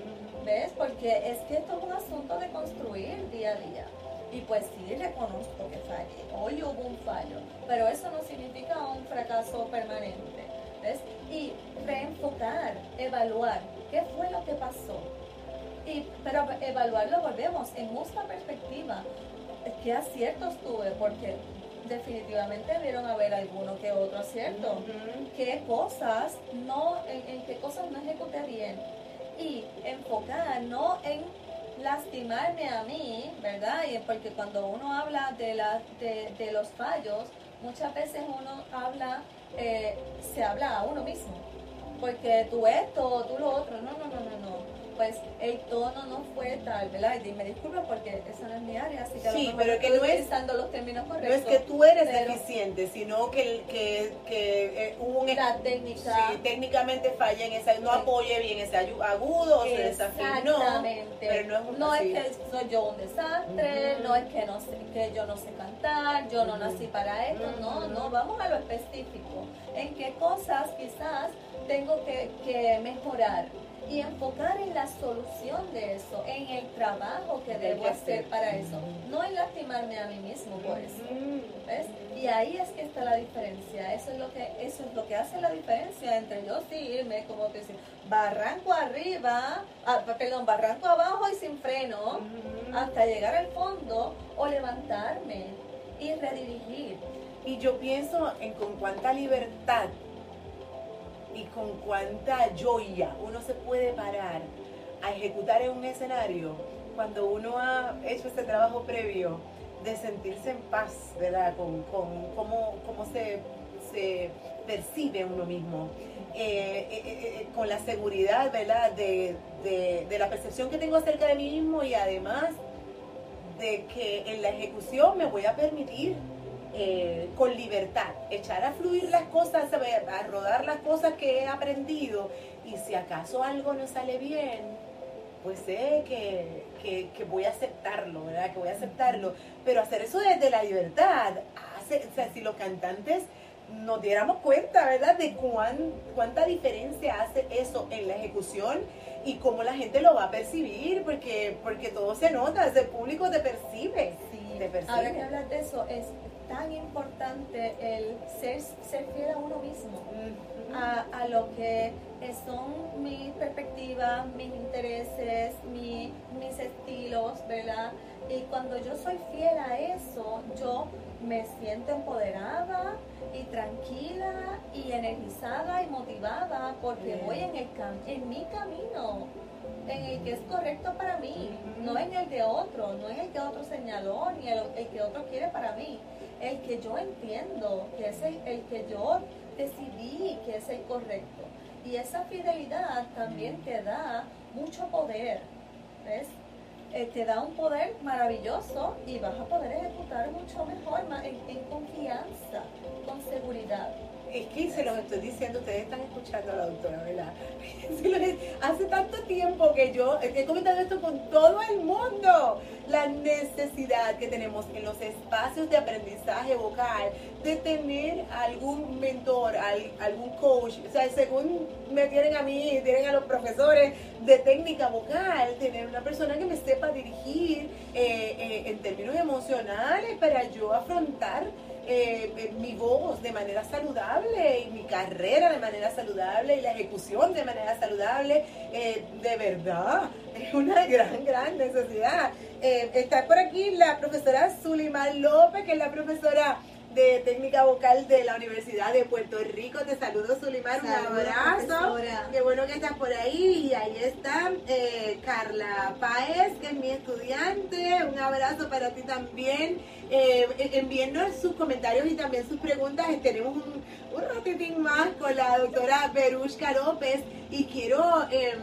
¿Ves? Porque es que esto es un asunto de construir día a día. Y pues sí, reconozco que fallé. Hoy hubo un fallo, pero eso no significa un fracaso permanente. ¿Ves? Y reenfocar, evaluar qué fue lo que pasó. Y, pero evaluarlo volvemos en justa perspectiva. ¿Qué aciertos tuve? Porque definitivamente vieron haber alguno que otro acierto. ¿Qué cosas no, en, qué cosas no ejecuté bien? Y enfocar no en lastimarme a mí, ¿verdad? Y porque cuando uno habla de, la, de, los fallos, muchas veces uno habla, eh, se habla a uno mismo. Porque tú esto, tú lo otro. No, no, no, no, no pues el tono no fue tal, ¿verdad? Y me disculpa porque esa no es mi área, así que sí, pero que no es, los términos correctos. No es que tú eres deficiente, sino que, que, que eh, un la técnica, sí, técnicamente falla en esa, no apoye bien ese agudo o se desafinó. Pero no es, no es que soy yo un desastre, no es que no sé, que yo no sé cantar, yo no nací para esto, no, no, vamos a lo específico. En qué cosas quizás tengo que, que mejorar y enfocar en la solución de eso, en el trabajo que debo hacer para eso, no en lastimarme a mí mismo por eso. ¿Ves? Y ahí es que está la diferencia. Eso es lo que eso es lo que hace la diferencia entre yo sí irme como que decir barranco arriba, ah, perdón, barranco abajo y sin freno hasta llegar al fondo o levantarme y redirigir. Y yo pienso en con cuánta libertad y con cuánta joya uno se puede parar a ejecutar en un escenario cuando uno ha hecho ese trabajo previo de sentirse en paz, ¿verdad? Con, cómo, se, percibe uno mismo, eh, eh, eh, con la seguridad, ¿verdad? De, de la percepción que tengo acerca de mí mismo y además de que en la ejecución me voy a permitir eh, con libertad, echar a fluir las cosas, a rodar las cosas que he aprendido y si acaso algo no sale bien, pues sé que, que, voy a aceptarlo, ¿verdad? Que voy a aceptarlo. Pero hacer eso desde la libertad, hace, o sea, si los cantantes nos diéramos cuenta, ¿verdad? De cuán, cuánta diferencia hace eso en la ejecución y cómo la gente lo va a percibir, porque, porque todo se nota, el público te percibe. Sí, te percibe. Ahora que hablas de eso, es tan importante el ser, ser fiel a uno mismo, a, lo que son mis perspectivas, mis intereses, mis estilos, ¿verdad? Y cuando yo soy fiel a eso, yo me siento empoderada y tranquila y energizada y motivada porque voy en, el en mi camino en el que es correcto para mí, no en el de otro, no en el que otro señaló, ni el, el que otro quiere para mí el que yo entiendo, que es el, que yo decidí que es el correcto. Y esa fidelidad también te da mucho poder, ¿ves? Eh, te da un poder maravilloso y vas a poder ejecutar mucho mejor, en confianza, con seguridad es que se los estoy diciendo, ustedes están escuchando a la doctora, ¿verdad? Hace tanto tiempo que yo he comentado esto con todo el mundo, la necesidad que tenemos en los espacios de aprendizaje vocal de tener algún mentor, algún coach, o sea, según me tienen a mí, tienen a los profesores de técnica vocal, tener una persona que me sepa dirigir eh, eh, en términos emocionales para yo afrontar eh, eh, mi voz de manera saludable y mi carrera de manera saludable y la ejecución de manera saludable, eh, de verdad, es una gran, gran necesidad. está por aquí la profesora Zulimar López, que es la profesora de técnica vocal de la Universidad de Puerto Rico. Te saludo, Zulimar, un abrazo. Qué bueno que estás por ahí. Y ahí está eh, Carla Páez, que es mi estudiante. Un abrazo para ti también. Eh, envíennos sus comentarios y también sus preguntas. Tenemos un, un ratitín más con la doctora Berushka López y quiero, em,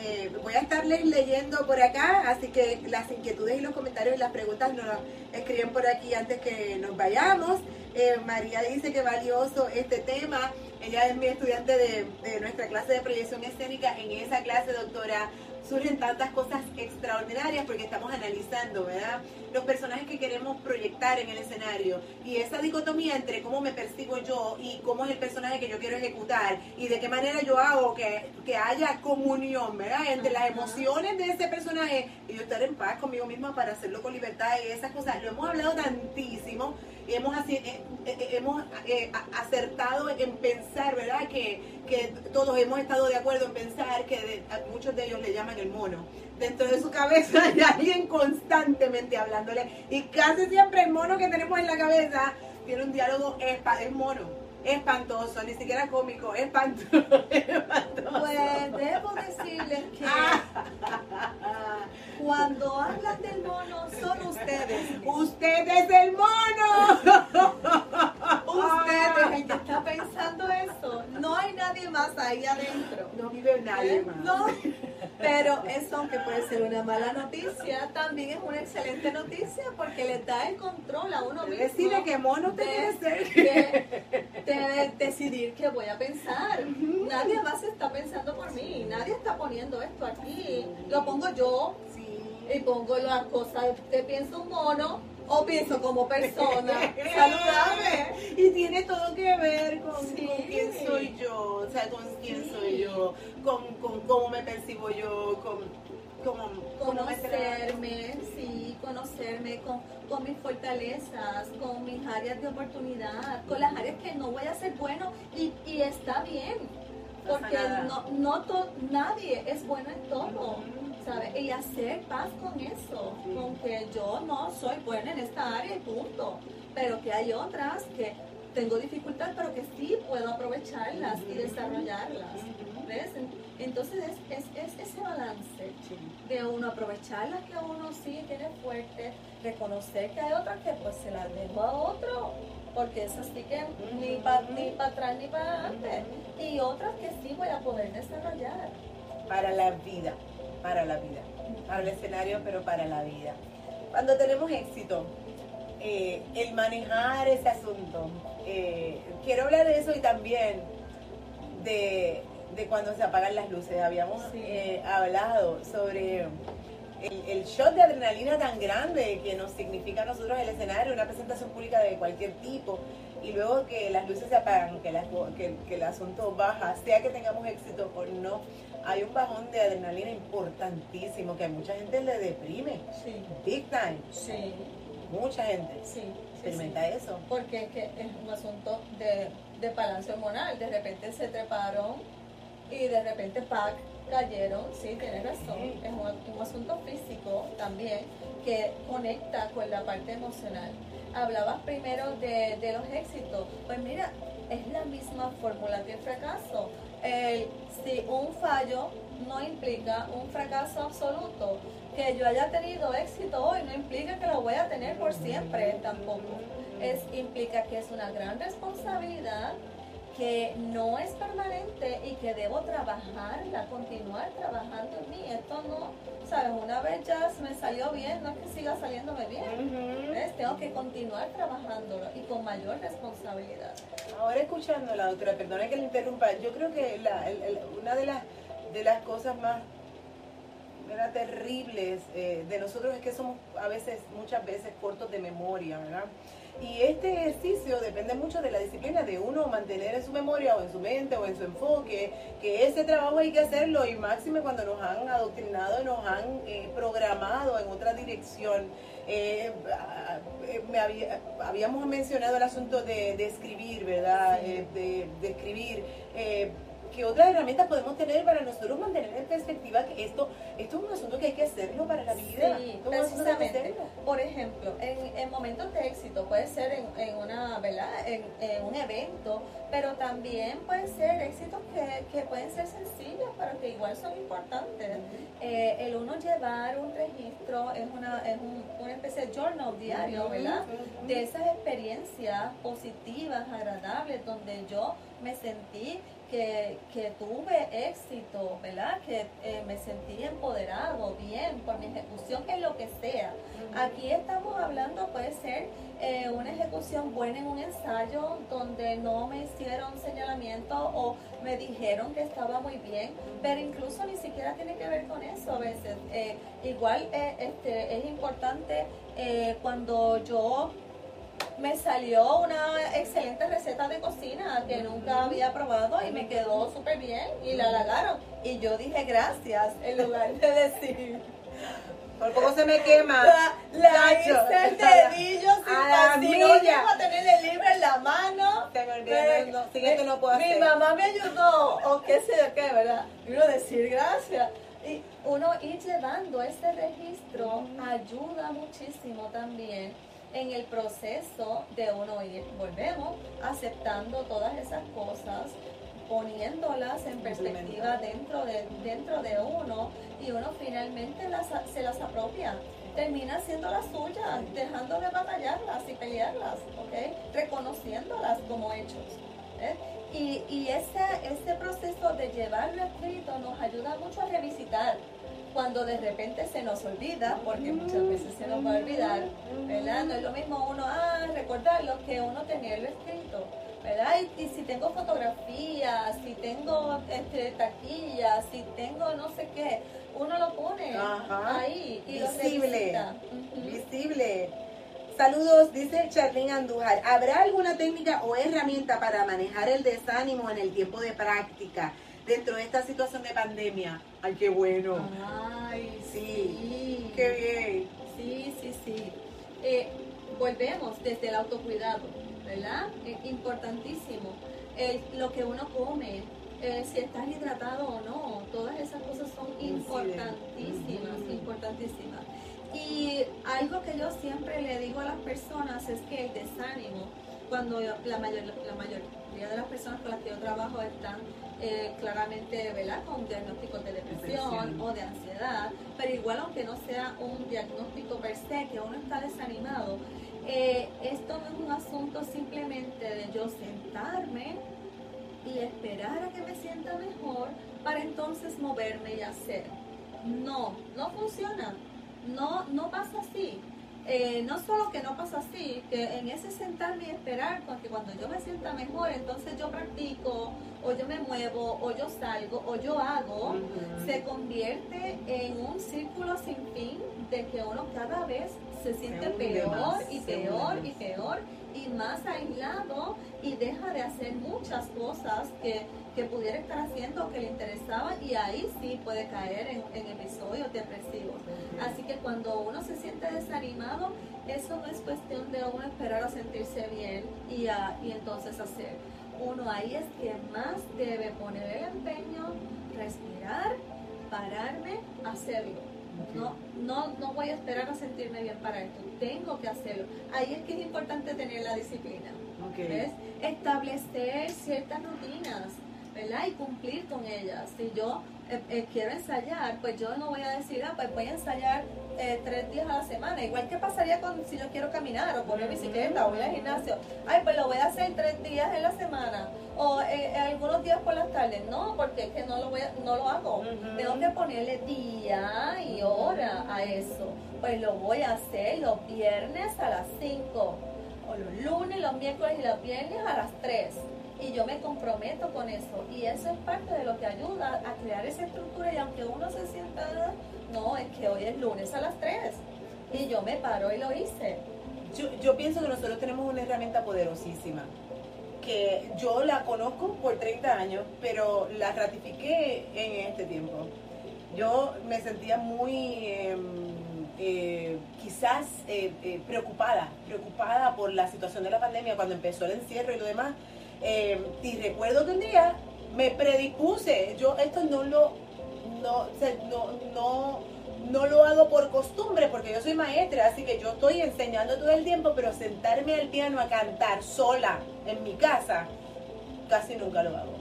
eh, voy a estarles leyendo por acá, así que las inquietudes y los comentarios y las preguntas nos escriben por aquí antes que nos vayamos. Eh, María dice que valioso este tema. Ella es mi estudiante de, de nuestra clase de proyección escénica. En esa clase, doctora, surgen tantas cosas extraordinarias porque estamos analizando, ¿verdad? Los personajes que queremos proyectar en el escenario y esa dicotomía entre cómo me percibo yo y cómo es el personaje que yo quiero ejecutar y de qué manera yo hago que, que haya comunión, ¿verdad? Entre las emociones de ese personaje y yo estar en paz conmigo misma para hacerlo con libertad y esas cosas. Lo hemos hablado tantísimo hemos, eh, eh, eh, hemos acertado en pensar, ¿verdad? Que, que todos hemos estado de acuerdo en pensar que muchos de ellos le llaman el mono. Dentro de su cabeza hay alguien constantemente hablándole. Y casi siempre el mono que tenemos en la cabeza tiene un diálogo, es, es mono espantoso, ni siquiera cómico, espantoso. espantoso. Pues debo decirles que cuando hablan del mono son ustedes. Usted es el mono. Usted es el que está pensando eso. No hay nadie más ahí adentro. No vive nadie más. No. Pero eso, aunque puede ser una mala noticia, también es una excelente noticia porque le da el control a uno mismo. Decide qué mono te quiere ser. De, decidir qué voy a pensar. Nadie más está pensando por mí. Nadie está poniendo esto aquí. Lo pongo yo. Y pongo las cosas. Te pienso un mono o pienso como persona saludable. Y tiene todo que ver con, quién soy yo, o sea, con quién soy yo, con, con cómo me percibo yo, con como, conocerme, sí, conocerme con, con, mis fortalezas, con mis áreas de oportunidad, con las áreas que no voy a ser bueno y, y está bien, porque no, no nadie es bueno en todo. Y hacer paz con eso, con que yo no soy buena en esta área y punto, pero que hay otras que tengo dificultad, pero que sí puedo aprovecharlas y desarrollarlas. ¿Ves? Entonces es, es, ese balance de uno aprovechar las que uno sí tiene fuerte, reconocer que hay otras que pues se las dejo a otro, porque es así que ni para ni para atrás ni para adelante, y otras que sí voy a poder desarrollar. Para la vida para la vida, para el escenario, pero para la vida. Cuando tenemos éxito, eh, el manejar ese asunto, eh, quiero hablar de eso y también de, cuando se apagan las luces. Habíamos eh, hablado sobre el, el, shot de adrenalina tan grande que nos significa a nosotros el escenario, una presentación pública de cualquier tipo, y luego que las luces se apagan, que, que, que el asunto baja, sea que tengamos éxito o no hay un bajón de adrenalina importantísimo que a mucha gente le deprime. Sí. Big time. Sí. Mucha gente. Sí. Experimenta eso. Porque es que es un asunto de, de balance hormonal. De repente se treparon y de repente ¡pac! cayeron. Sí, tienes razón. Es un, asunto físico también que conecta con la parte emocional. Hablabas primero de, de los éxitos. Pues mira, es la misma fórmula que el fracaso el, si un fallo no implica un fracaso absoluto, que yo haya tenido éxito hoy no implica que lo voy a tener por siempre tampoco. Es, implica que es una gran responsabilidad que no es permanente y que debo trabajarla, continuar trabajando en mí. Esto no, ¿sabes? Una vez ya me salió bien, no es que siga saliéndome bien. Tengo que continuar trabajándolo y con mayor responsabilidad. Ahora escuchando la doctora, perdona que le interrumpa, yo creo que una de las, de las cosas más terribles eh, de nosotros es que somos a veces, muchas veces cortos de memoria, ¿verdad? Y este ejercicio depende mucho de la disciplina de uno mantener en su memoria o en su mente o en su enfoque, que ese trabajo hay que hacerlo y máxime cuando nos han adoctrinado y nos han eh, programado en otra dirección. Eh, me habíamos mencionado el asunto de, escribir, ¿verdad? de, de, escribir ¿qué otras herramientas podemos tener para nosotros mantener en perspectiva que esto, esto es un asunto que hay que hacerlo para la vida? Sí, precisamente. Por ejemplo, en, momentos de éxito, puede ser en, una, ¿verdad? En, un evento, pero también puede ser éxitos que, pueden ser sencillos, pero que igual son importantes. Eh, el uno llevar un registro es una, es una especie de journal diario, ¿verdad? De esas experiencias positivas, agradables, donde yo me sentí que, que tuve éxito, ¿verdad? Que eh, me sentí empoderado, bien, por mi ejecución en lo que sea. Aquí estamos hablando, puede ser eh, una ejecución buena en un ensayo donde no me hicieron señalamiento o me dijeron que estaba muy bien, pero incluso ni siquiera tiene que ver con eso a veces. Eh, igual este, es importante cuando yo me salió una excelente receta de cocina que nunca había probado y me quedó súper bien y la halagaron. Y yo dije gracias en lugar de decir. Por poco se me quema. La, hice el dedillo sin a tener el libro en la mano. Se me olvidó, no, no puedo Mi mamá me ayudó, o qué sé yo qué, ¿verdad? Y uno decir gracias. Y uno ir llevando ese registro ayuda muchísimo también en el proceso de uno ir, volvemos, aceptando todas esas cosas, poniéndolas en perspectiva dentro de, dentro de uno y uno finalmente las, se las apropia. Termina siendo las suyas, dejando de batallarlas y pelearlas, ¿ok? Reconociéndolas como hechos. ¿eh? Y, y ese, ese proceso de llevarlo escrito nos ayuda mucho a revisitar cuando de repente se nos olvida, porque muchas veces se nos va a olvidar, ¿verdad? No es lo mismo uno, ah, recordarlo que uno tenerlo escrito, ¿verdad? Y, si tengo fotografías, si tengo este, taquillas, si tengo no sé qué, uno lo pone ahí y visible, visible. Saludos, dice Charlene Andújar. ¿Habrá alguna técnica o herramienta para manejar el desánimo en el tiempo de práctica? Dentro de esta situación de pandemia. Ay, qué bueno. Ay, sí. Qué bien. Sí, sí, sí. Eh, volvemos desde el autocuidado, ¿verdad? Es importantísimo. lo que uno come, eh, si estás hidratado o no, todas esas cosas son importantísimas, importantísimas. Y algo que yo siempre le digo a las personas es que el desánimo, cuando la, mayor, la mayoría de las personas con las que yo trabajo están eh, claramente ¿verdad? con diagnósticos de depresión, o de ansiedad, pero igual aunque no sea un diagnóstico per se, que uno está desanimado, eh, esto no es un asunto simplemente de yo sentarme y esperar a que me sienta mejor para entonces moverme y hacer. No, no funciona. No, no pasa así. Eh, no solo que no pasa así, que en ese sentarme y esperar, porque cuando yo me sienta mejor, entonces yo practico, o yo me muevo, o yo salgo, o yo hago, se convierte en un círculo sin fin de que uno cada vez se siente peor y peor y peor. y más aislado y deja de hacer muchas cosas que, pudiera estar haciendo que le interesaban y ahí sí puede caer en, en episodios depresivos. Así que cuando uno se siente desanimado, eso no es cuestión de uno esperar a sentirse bien y, y entonces hacer. Uno ahí es que más debe poner el empeño, respirar, pararme, hacerlo no, no, no voy a esperar a sentirme bien para esto. Tengo que hacerlo. Ahí es que es importante tener la disciplina. ¿ves? Establecer ciertas rutinas, ¿verdad? Y cumplir con ellas. Si yo eh, eh, quiero ensayar, pues yo no voy a decir, ah, pues voy a ensayar eh, tres días a la semana. Igual que pasaría con si yo quiero caminar o poner bicicleta o ir al gimnasio. Ay, pues lo voy a hacer tres días en la semana o algunos días por las tardes. No, porque es que no lo, voy no lo hago. Tengo que ponerle día y hora a eso. Pues lo voy a hacer los viernes a las 5 o los lunes, los miércoles y los viernes a las 3 y yo me comprometo con eso. Y eso es parte de lo que ayuda a crear esa estructura y aunque uno se sienta, no, es que hoy es lunes a las 3 y yo me paro y lo hice. Yo, pienso que nosotros tenemos una herramienta poderosísima que yo la conozco por 30 años, pero la ratifiqué en este tiempo. Yo me sentía muy, em, eh, quizás eh, eh, preocupada, preocupada por la situación de la pandemia cuando empezó el encierro y lo demás. Y recuerdo que un día me predispuse, yo esto no lo, no, no, no, lo hago por costumbre porque yo soy maestra, así que yo estoy enseñando todo el tiempo, pero sentarme al piano a cantar sola en mi casa, casi nunca lo hago.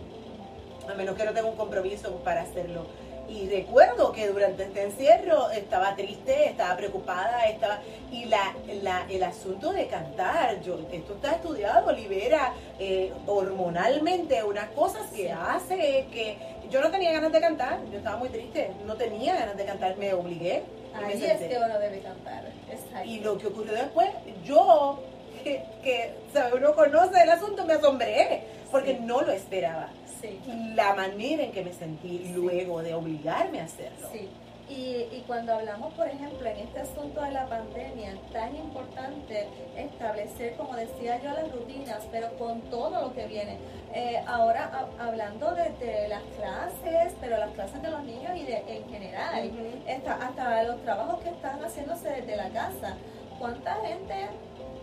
A menos que no tenga un compromiso para hacerlo. Y recuerdo que durante este encierro estaba triste, estaba preocupada, estaba y la, la- el asunto de cantar, yo, esto está estudiado, libera eh, hormonalmente unas cosas que Sí. hace que yo no tenía ganas de cantar, yo estaba muy triste, no tenía ganas de cantar, me obligué. me Ahí es que uno debe cantar. Exacto. Y lo que ocurrió después, yo, que, que ¿sabe? uno conoce el asunto, me asombré, porque Sí. no lo esperaba. Sí. La manera en que me sentí Sí. luego de obligarme a hacerlo. Sí, y, y cuando hablamos, por ejemplo, en este asunto de la pandemia, tan importante establecer, como decía yo, las rutinas, pero con todo lo que viene. Eh, ahora ha- hablando de, de las clases, pero las clases de los niños y de, en general, hasta, hasta los trabajos que están haciéndose desde la casa. ¿Cuánta gente,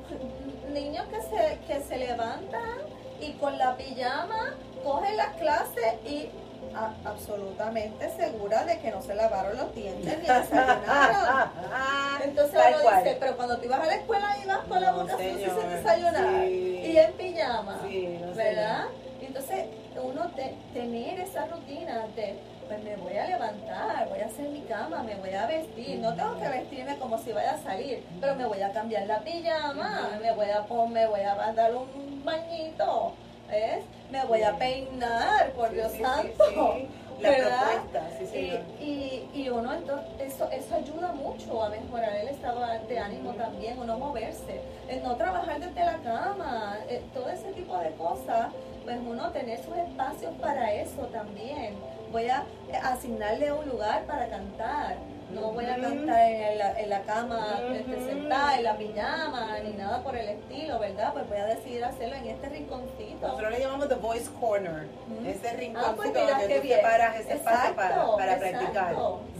niños que se, que se levantan y con la pijama cogen las clases y a- absolutamente segura de que no se lavaron los dientes ni desayunaron? Entonces Tal uno cual. dice, pero cuando tú ibas a la escuela ibas con la No, boca sucia señor, sin desayunar sí. y en pijama, Sí, no. ¿verdad? Entonces uno te- tener esa rutina de, pues me voy a levantar, voy a hacer mi cama, me voy a vestir, no tengo que vestirme como si vaya a salir, pero me voy a cambiar la pijama, me voy a poner, me voy a dar un bañito, ¿ves? Me voy a peinar, por Sí, Dios sí, sí, santo. sí. La sí, Y, señor. y, y uno entonces, eso, eso ayuda mucho a mejorar el estado de ánimo también, uno moverse, el no trabajar desde la cama, eh, todo ese tipo de cosas, pues uno tener sus espacios para eso también. Voy a asignarle un lugar para cantar, no voy a cantar en la, en la cama este, sentada, en la pijama, ni nada por el estilo, ¿verdad? Pues voy a decidir hacerlo en este rinconcito. Nosotros le llamamos The Voice Corner, Ujú. ese Ah, pues rinconcito donde tú bien. separas ese espacio para, Exacto, para exacto. practicar.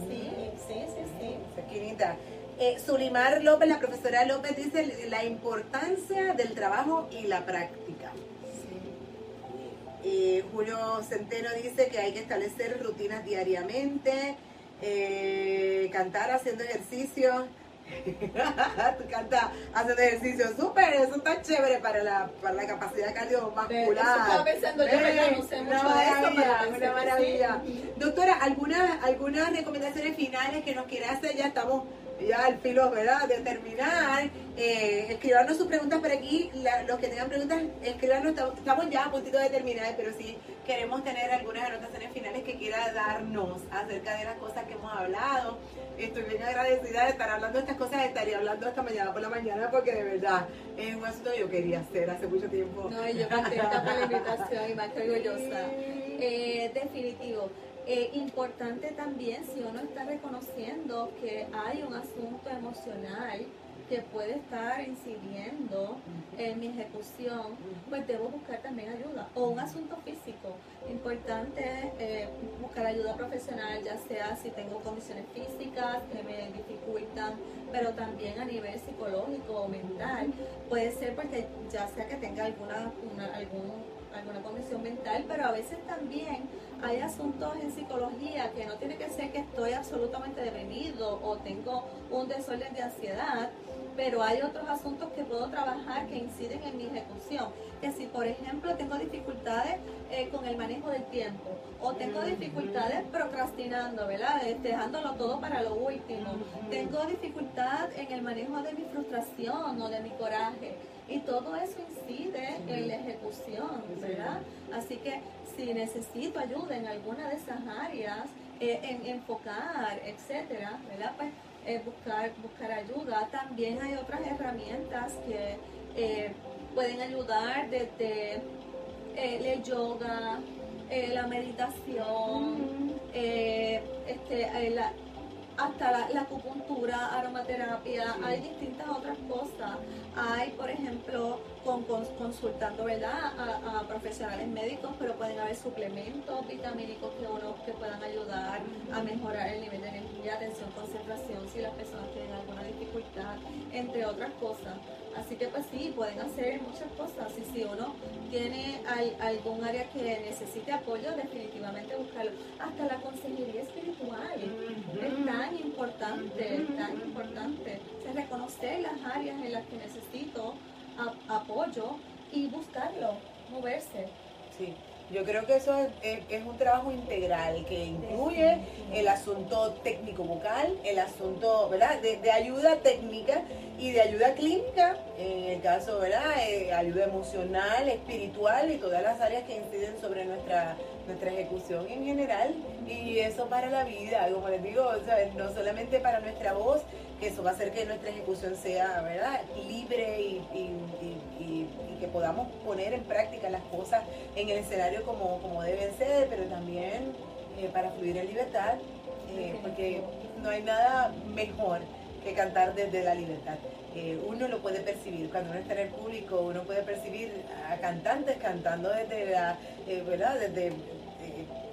Sí, sí, sí, sí. Esquinita. Eh, Sulimar López, la profesora López, dice la importancia del trabajo y la práctica. Eh, Julio Centeno dice que hay que establecer rutinas diariamente, eh, cantar haciendo ejercicio. Tú cantas haciendo ejercicio, súper, eso está chévere para la, para la capacidad cardiovascular. Estaba pensando yo. No sé Eh, mucho una de eso, pero maravilla, pensé una que maravilla. sí. Doctora, ¿algunas, algunas recomendaciones finales que nos quiera hacer? Ya estamos ya al filo, ¿verdad? De terminar. Eh, escribanos sus preguntas por aquí. La- los que tengan preguntas, escribanos. Estamos- ya a puntito de terminar, pero sí queremos tener algunas anotaciones finales que quiera darnos acerca de las cosas que hemos hablado. Estoy bien agradecida de estar hablando de estas cosas. Estaría hablando esta mañana por la mañana porque de verdad es un asunto que yo quería hacer hace mucho tiempo. No, y yo contenta por la invitación y más que orgullosa. Eh, definitivo. Eh, importante también si uno está reconociendo que hay un asunto emocional que puede estar incidiendo en mi ejecución, pues debo buscar también ayuda. O un asunto físico. Importante eh, buscar ayuda profesional, ya sea si tengo condiciones físicas que me dificultan, pero también a nivel psicológico o mental. Puede ser porque ya sea que tenga alguna, una- algún- alguna condición mental, pero a veces también hay asuntos en psicología que no tiene que ser que estoy absolutamente deprimido o tengo un desorden de ansiedad, pero hay otros asuntos que puedo trabajar que inciden en mi ejecución. Que si, por ejemplo, tengo dificultades eh, con el manejo del tiempo o tengo dificultades procrastinando, ¿verdad? Eh, Dejándolo todo para lo último. Tengo dificultad en el manejo de mi frustración o de mi coraje. Y todo eso incide en la ejecución, ¿verdad? Así que si necesito ayuda en alguna de esas áreas, eh, en enfocar, etcétera, ¿verdad? Pues eh, buscar, buscar ayuda. También hay otras herramientas que eh, pueden ayudar desde el yoga, la meditación, este, la- hasta la, la acupuntura, aromaterapia, hay distintas otras cosas. Hay, por ejemplo, con, con- consultando ¿verdad? A, a profesionales médicos, pero pueden haber suplementos vitamínicos que uno que puedan ayudar a mejorar el nivel de energía, atención, concentración, si las personas tienen alguna dificultad, entre otras cosas. Así que pues sí, pueden hacer muchas cosas. Y si uno tiene al- algún área que necesite apoyo, definitivamente buscarlo. Hasta la consejería espiritual es tan importante, es tan importante. O sea, reconocer las áreas en las que necesito a- apoyo y buscarlo, moverse. Sí, yo creo que eso es, es- es un trabajo integral que incluye el asunto técnico vocal, el asunto, ¿verdad? De, de ayuda técnica y de ayuda clínica, en el caso, ¿verdad? Eh, ayuda emocional, espiritual y todas las áreas que inciden sobre nuestra, nuestra ejecución en general. Y eso para la vida, como les digo, no solamente para nuestra voz, que eso va a hacer que nuestra ejecución sea, ¿verdad? Libre y, que podamos poner en práctica las cosas en el escenario como, como deben ser, pero también eh, para fluir en libertad, eh, porque no hay nada mejor que cantar desde la libertad. Eh, uno lo puede percibir, cuando uno está en el público, uno puede percibir a cantantes cantando desde la, eh, ¿verdad? Desde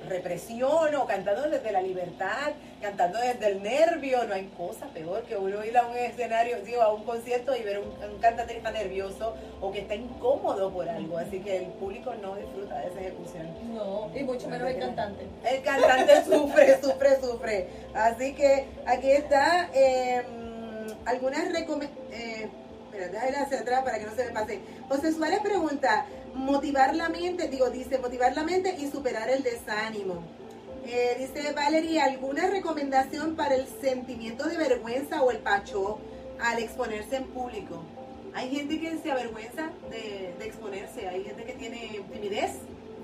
represión o cantando desde la libertad, cantando desde el nervio, no hay cosa peor que uno ir a un escenario, digo, a un concierto y ver un, un, cantante que está nervioso o que está incómodo por algo, así que el público no disfruta de esa ejecución. No, y mucho menos el cantante. El cantante sufre, sufre, sufre. Así que aquí está... Eh, algunas recomendaciones. Eh, espera, hacia atrás para que no se me pase. José Suárez pregunta, motivar la mente, digo, dice, motivar la mente y superar el desánimo. Eh, dice Valerie, ¿alguna recomendación para el sentimiento de vergüenza o el pacho al exponerse en público? Hay gente que se avergüenza de, de exponerse, hay gente que tiene timidez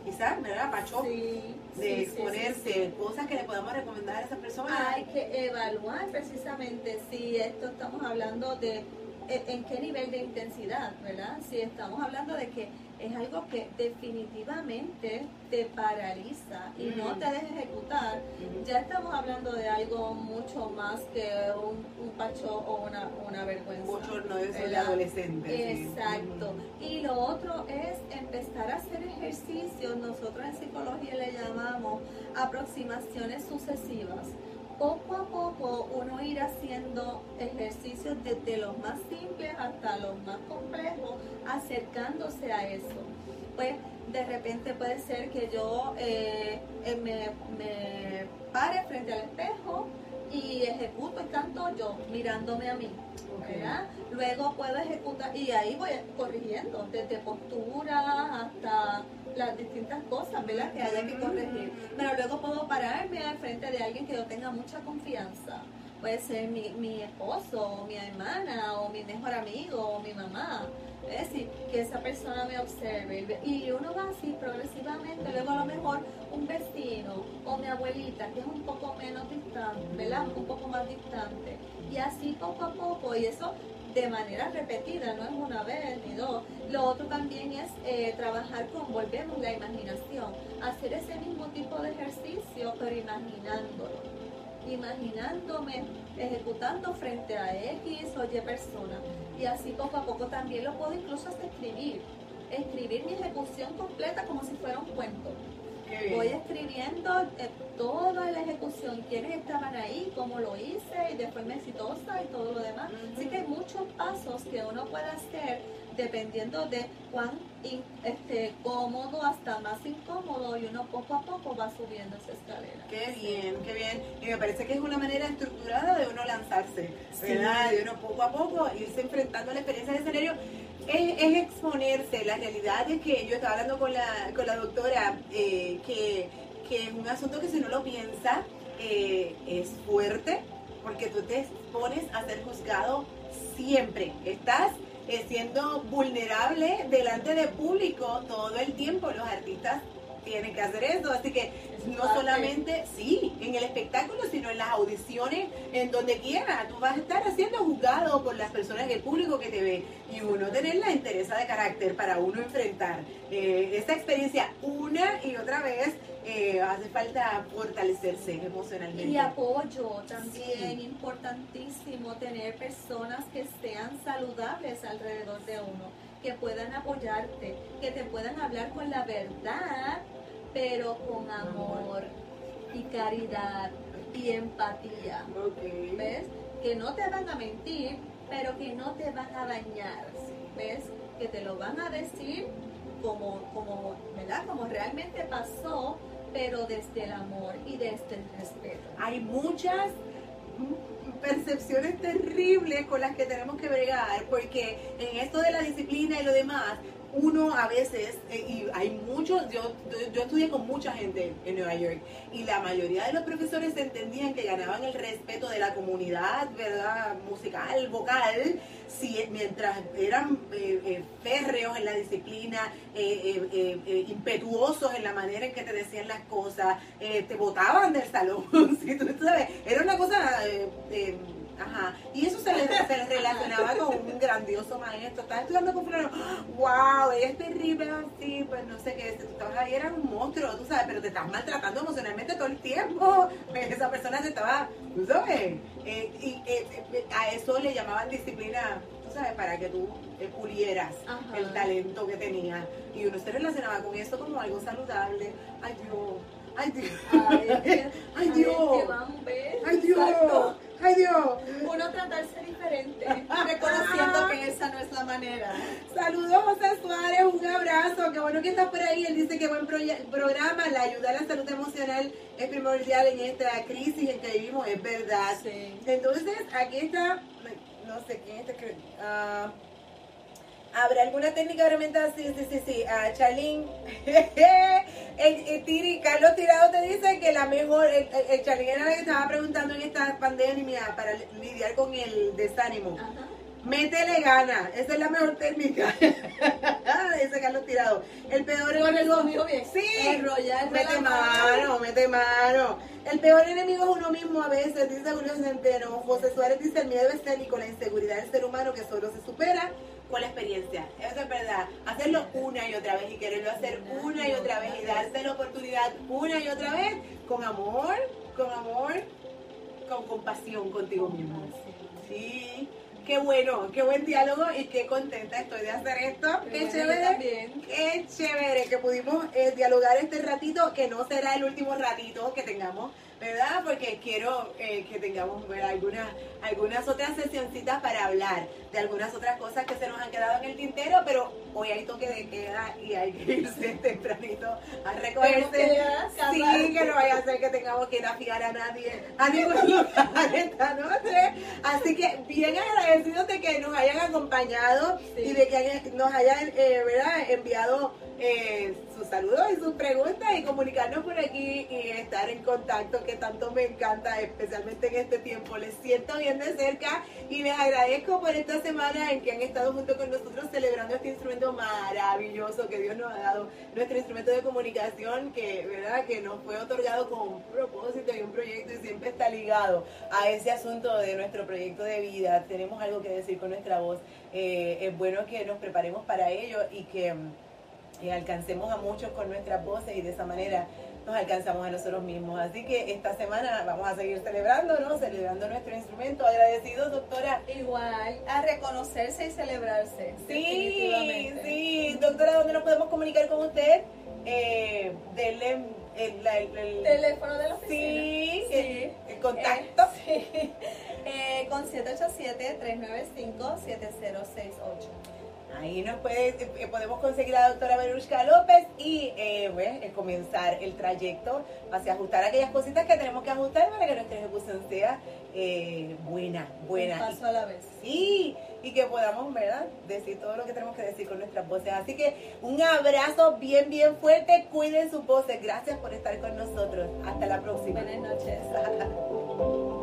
quizás, ¿verdad? Pacho, de exponerse, cosas que le podamos recomendar a esas personas. Hay que evaluar precisamente si esto estamos hablando de e, en qué nivel de intensidad, ¿verdad? Si estamos hablando de que es algo que definitivamente te paraliza y no te deja ejecutar, ya estamos hablando de algo mucho más que un, un pacho o una, una vergüenza. Mucho no es el adolescente. Exacto. Y lo otro es empezar a hacer ejercicios, nosotros en psicología le llamamos aproximaciones sucesivas poco a poco uno ir haciendo ejercicios desde los más simples hasta los más complejos, acercándose a eso. Pues de repente puede ser que yo eh, eh, me, me pare frente al espejo y ejecuto y canto yo, mirándome a mí. Luego puedo ejecutar y ahí voy corrigiendo, desde postura hasta las distintas cosas, ¿verdad? Que haya que corregir. Pero luego puedo pararme al frente de alguien que yo tenga mucha confianza. Puede ser mi, mi esposo, o mi hermana, o mi mejor amigo, o mi mamá. Es decir, que esa persona me observe. Y uno va así progresivamente. Luego a lo mejor un vecino o mi abuelita, que es un poco menos distante, ¿verdad? Un poco más distante. Y así poco a poco. Y eso de manera repetida, no es una vez ni dos. Lo otro también es eh, trabajar con, volvemos, la imaginación, hacer ese mismo tipo de ejercicio, pero imaginándolo imaginándome ejecutando frente a X o Y persona. Y así poco a poco también lo puedo incluso hasta escribir. Escribir mi ejecución completa como si fuera un cuento. Voy escribiendo eh, toda la ejecución, quiénes estaban ahí, cómo lo hice y después me exitosa y todo lo demás. Así que hay muchos pasos que uno puede hacer dependiendo de cuán este, cómodo hasta más incómodo y uno poco a poco va subiendo esa escalera. Qué bien, qué bien. Y me parece que es una manera estructurada de uno lanzarse, ¿verdad? De uno poco a poco irse enfrentando a la experiencia de escenario. Es, es, exponerse. La realidad es que yo estaba hablando con la, con la doctora eh, que, que es un asunto que si uno lo piensa eh, es fuerte porque tú te expones a ser juzgado siempre. Estás siendo vulnerable delante de público todo el tiempo. Los artistas tienen que hacer eso, así que no solamente, sí, en el espectáculo, sino en las audiciones, en donde quiera, tú vas a estar siendo juzgado por las personas, el público que te ve, y uno tener la interés de carácter para uno enfrentar eh, esa experiencia una y otra vez eh, hace falta fortalecerse emocionalmente. Y apoyo también, importantísimo tener personas que sean saludables alrededor de uno, que puedan apoyarte, que te puedan hablar con la verdad, pero con amor y caridad y empatía. ¿Ves? Que no te van a mentir, pero que no te van a dañar. ¿Ves? Que te lo van a decir como, como, ¿verdad? Como realmente pasó, pero desde el amor y desde el respeto. Hay muchas percepciones terribles con las que tenemos que bregar, porque en esto de la disciplina y lo demás, uno a veces, eh, y hay muchos, yo, yo estudié con mucha gente en Nueva York, y la mayoría de los profesores entendían que ganaban el respeto de la comunidad, ¿verdad? Musical, vocal, si, mientras eran eh, eh, férreos en la disciplina, impetuosos en la manera en que te decían las cosas, te botaban del salón, ¿sí? ¿Tú sabes? Era una cosa Ajá. Y eso se le, se relacionaba con un grandioso maestro. Estás estudiando con fulano, wow, es terrible así, pues no sé qué, tú estabas ahí, eras un monstruo, tú sabes, pero te estás maltratando emocionalmente todo el tiempo. Pues esa persona se estaba, tú sabes, eh, y eh, eh, a eso le llamaban disciplina, tú sabes, para que tú pulieras el talento que tenías. Y uno se relacionaba con eso como algo saludable. Ay Dios, ay Dios, ay, Dios, ay Dios. ¡Ay Dios! Uno tratarse diferente, reconociendo que esa no es la manera. Saludos José Suárez, un abrazo, qué bueno que estás por ahí. Él dice que buen programa, la ayuda a la salud emocional es primordial en esta crisis en que vivimos, es verdad. Entonces, aquí está, no sé quién es este, uh, ¿Habrá alguna técnica herramienta? Sí, sí, sí, sí. Uh, Charlene, el, Tiri, Carlos Tirado te dice que la mejor, el, el, Charlene era el que estaba preguntando en esta pandemia para lidiar con el desánimo. Métele gana, esa es la mejor técnica. Dice Carlos Tirado. El peor enemigo. Sí, mete mano, mete mano. El peor enemigo es uno mismo a veces, dice Julio Centeno. José Suárez dice: el miedo escénico, la inseguridad del ser humano que solo se supera con la experiencia. Eso es verdad. Hacerlo una y otra vez y quererlo hacer una y otra vez y darse la oportunidad una y otra vez con amor, con amor, con compasión contigo mismo. Sí. Qué bueno, qué buen diálogo y qué contenta estoy de hacer esto. Qué, chévere. Qué chévere que pudimos eh, dialogar este ratito, que no será el último ratito que tengamos ¿verdad? Porque quiero eh, que tengamos algunas, algunas otras sesioncitas para hablar de algunas otras cosas que se nos han quedado en el tintero, pero hoy hay toque de queda y hay que irse tempranito a recogerse. Sí, que no vaya a ser que tengamos que ir a fiar a nadie a ningún lugar esta noche. Así que bien agradecidos de que nos hayan acompañado y de que nos hayan eh, ¿verdad? enviado eh, sus saludos y sus preguntas y comunicarnos por aquí y estar en contacto que tanto me encanta, especialmente en este tiempo. Les siento bien de cerca y les agradezco por esta semana en que han estado junto con nosotros celebrando este instrumento maravilloso que Dios nos ha dado, nuestro instrumento de comunicación que, ¿verdad? que nos fue otorgado con un propósito y un proyecto y siempre está ligado a ese asunto de nuestro proyecto de vida. Tenemos algo que decir con nuestra voz. Eh, es bueno que nos preparemos para ello y que y alcancemos a muchos con nuestras voces y de esa manera nos alcanzamos a nosotros mismos. Así que esta semana vamos a seguir celebrando, ¿no? Celebrando nuestro instrumento. Agradecidos, doctora. Igual, a reconocerse y celebrarse. Sí, sí. Doctora, ¿dónde nos podemos comunicar con usted? Eh, denle el, el, teléfono de la oficina. Sí, sí. El, contacto. Eh, sí. Eh, con 787-395-7068. Ahí nos puede, eh, podemos conseguir a la doctora Berushka López y eh, eh, comenzar el trayecto hacia ajustar aquellas cositas que tenemos que ajustar para que nuestra ejecución sea buena, buena. Un paso a la vez. Sí, y que podamos, ¿verdad? Decir todo lo que tenemos que decir con nuestras voces. Así que un abrazo bien, bien fuerte. Cuiden sus voces. Gracias por estar con nosotros. Hasta la próxima. Buenas noches.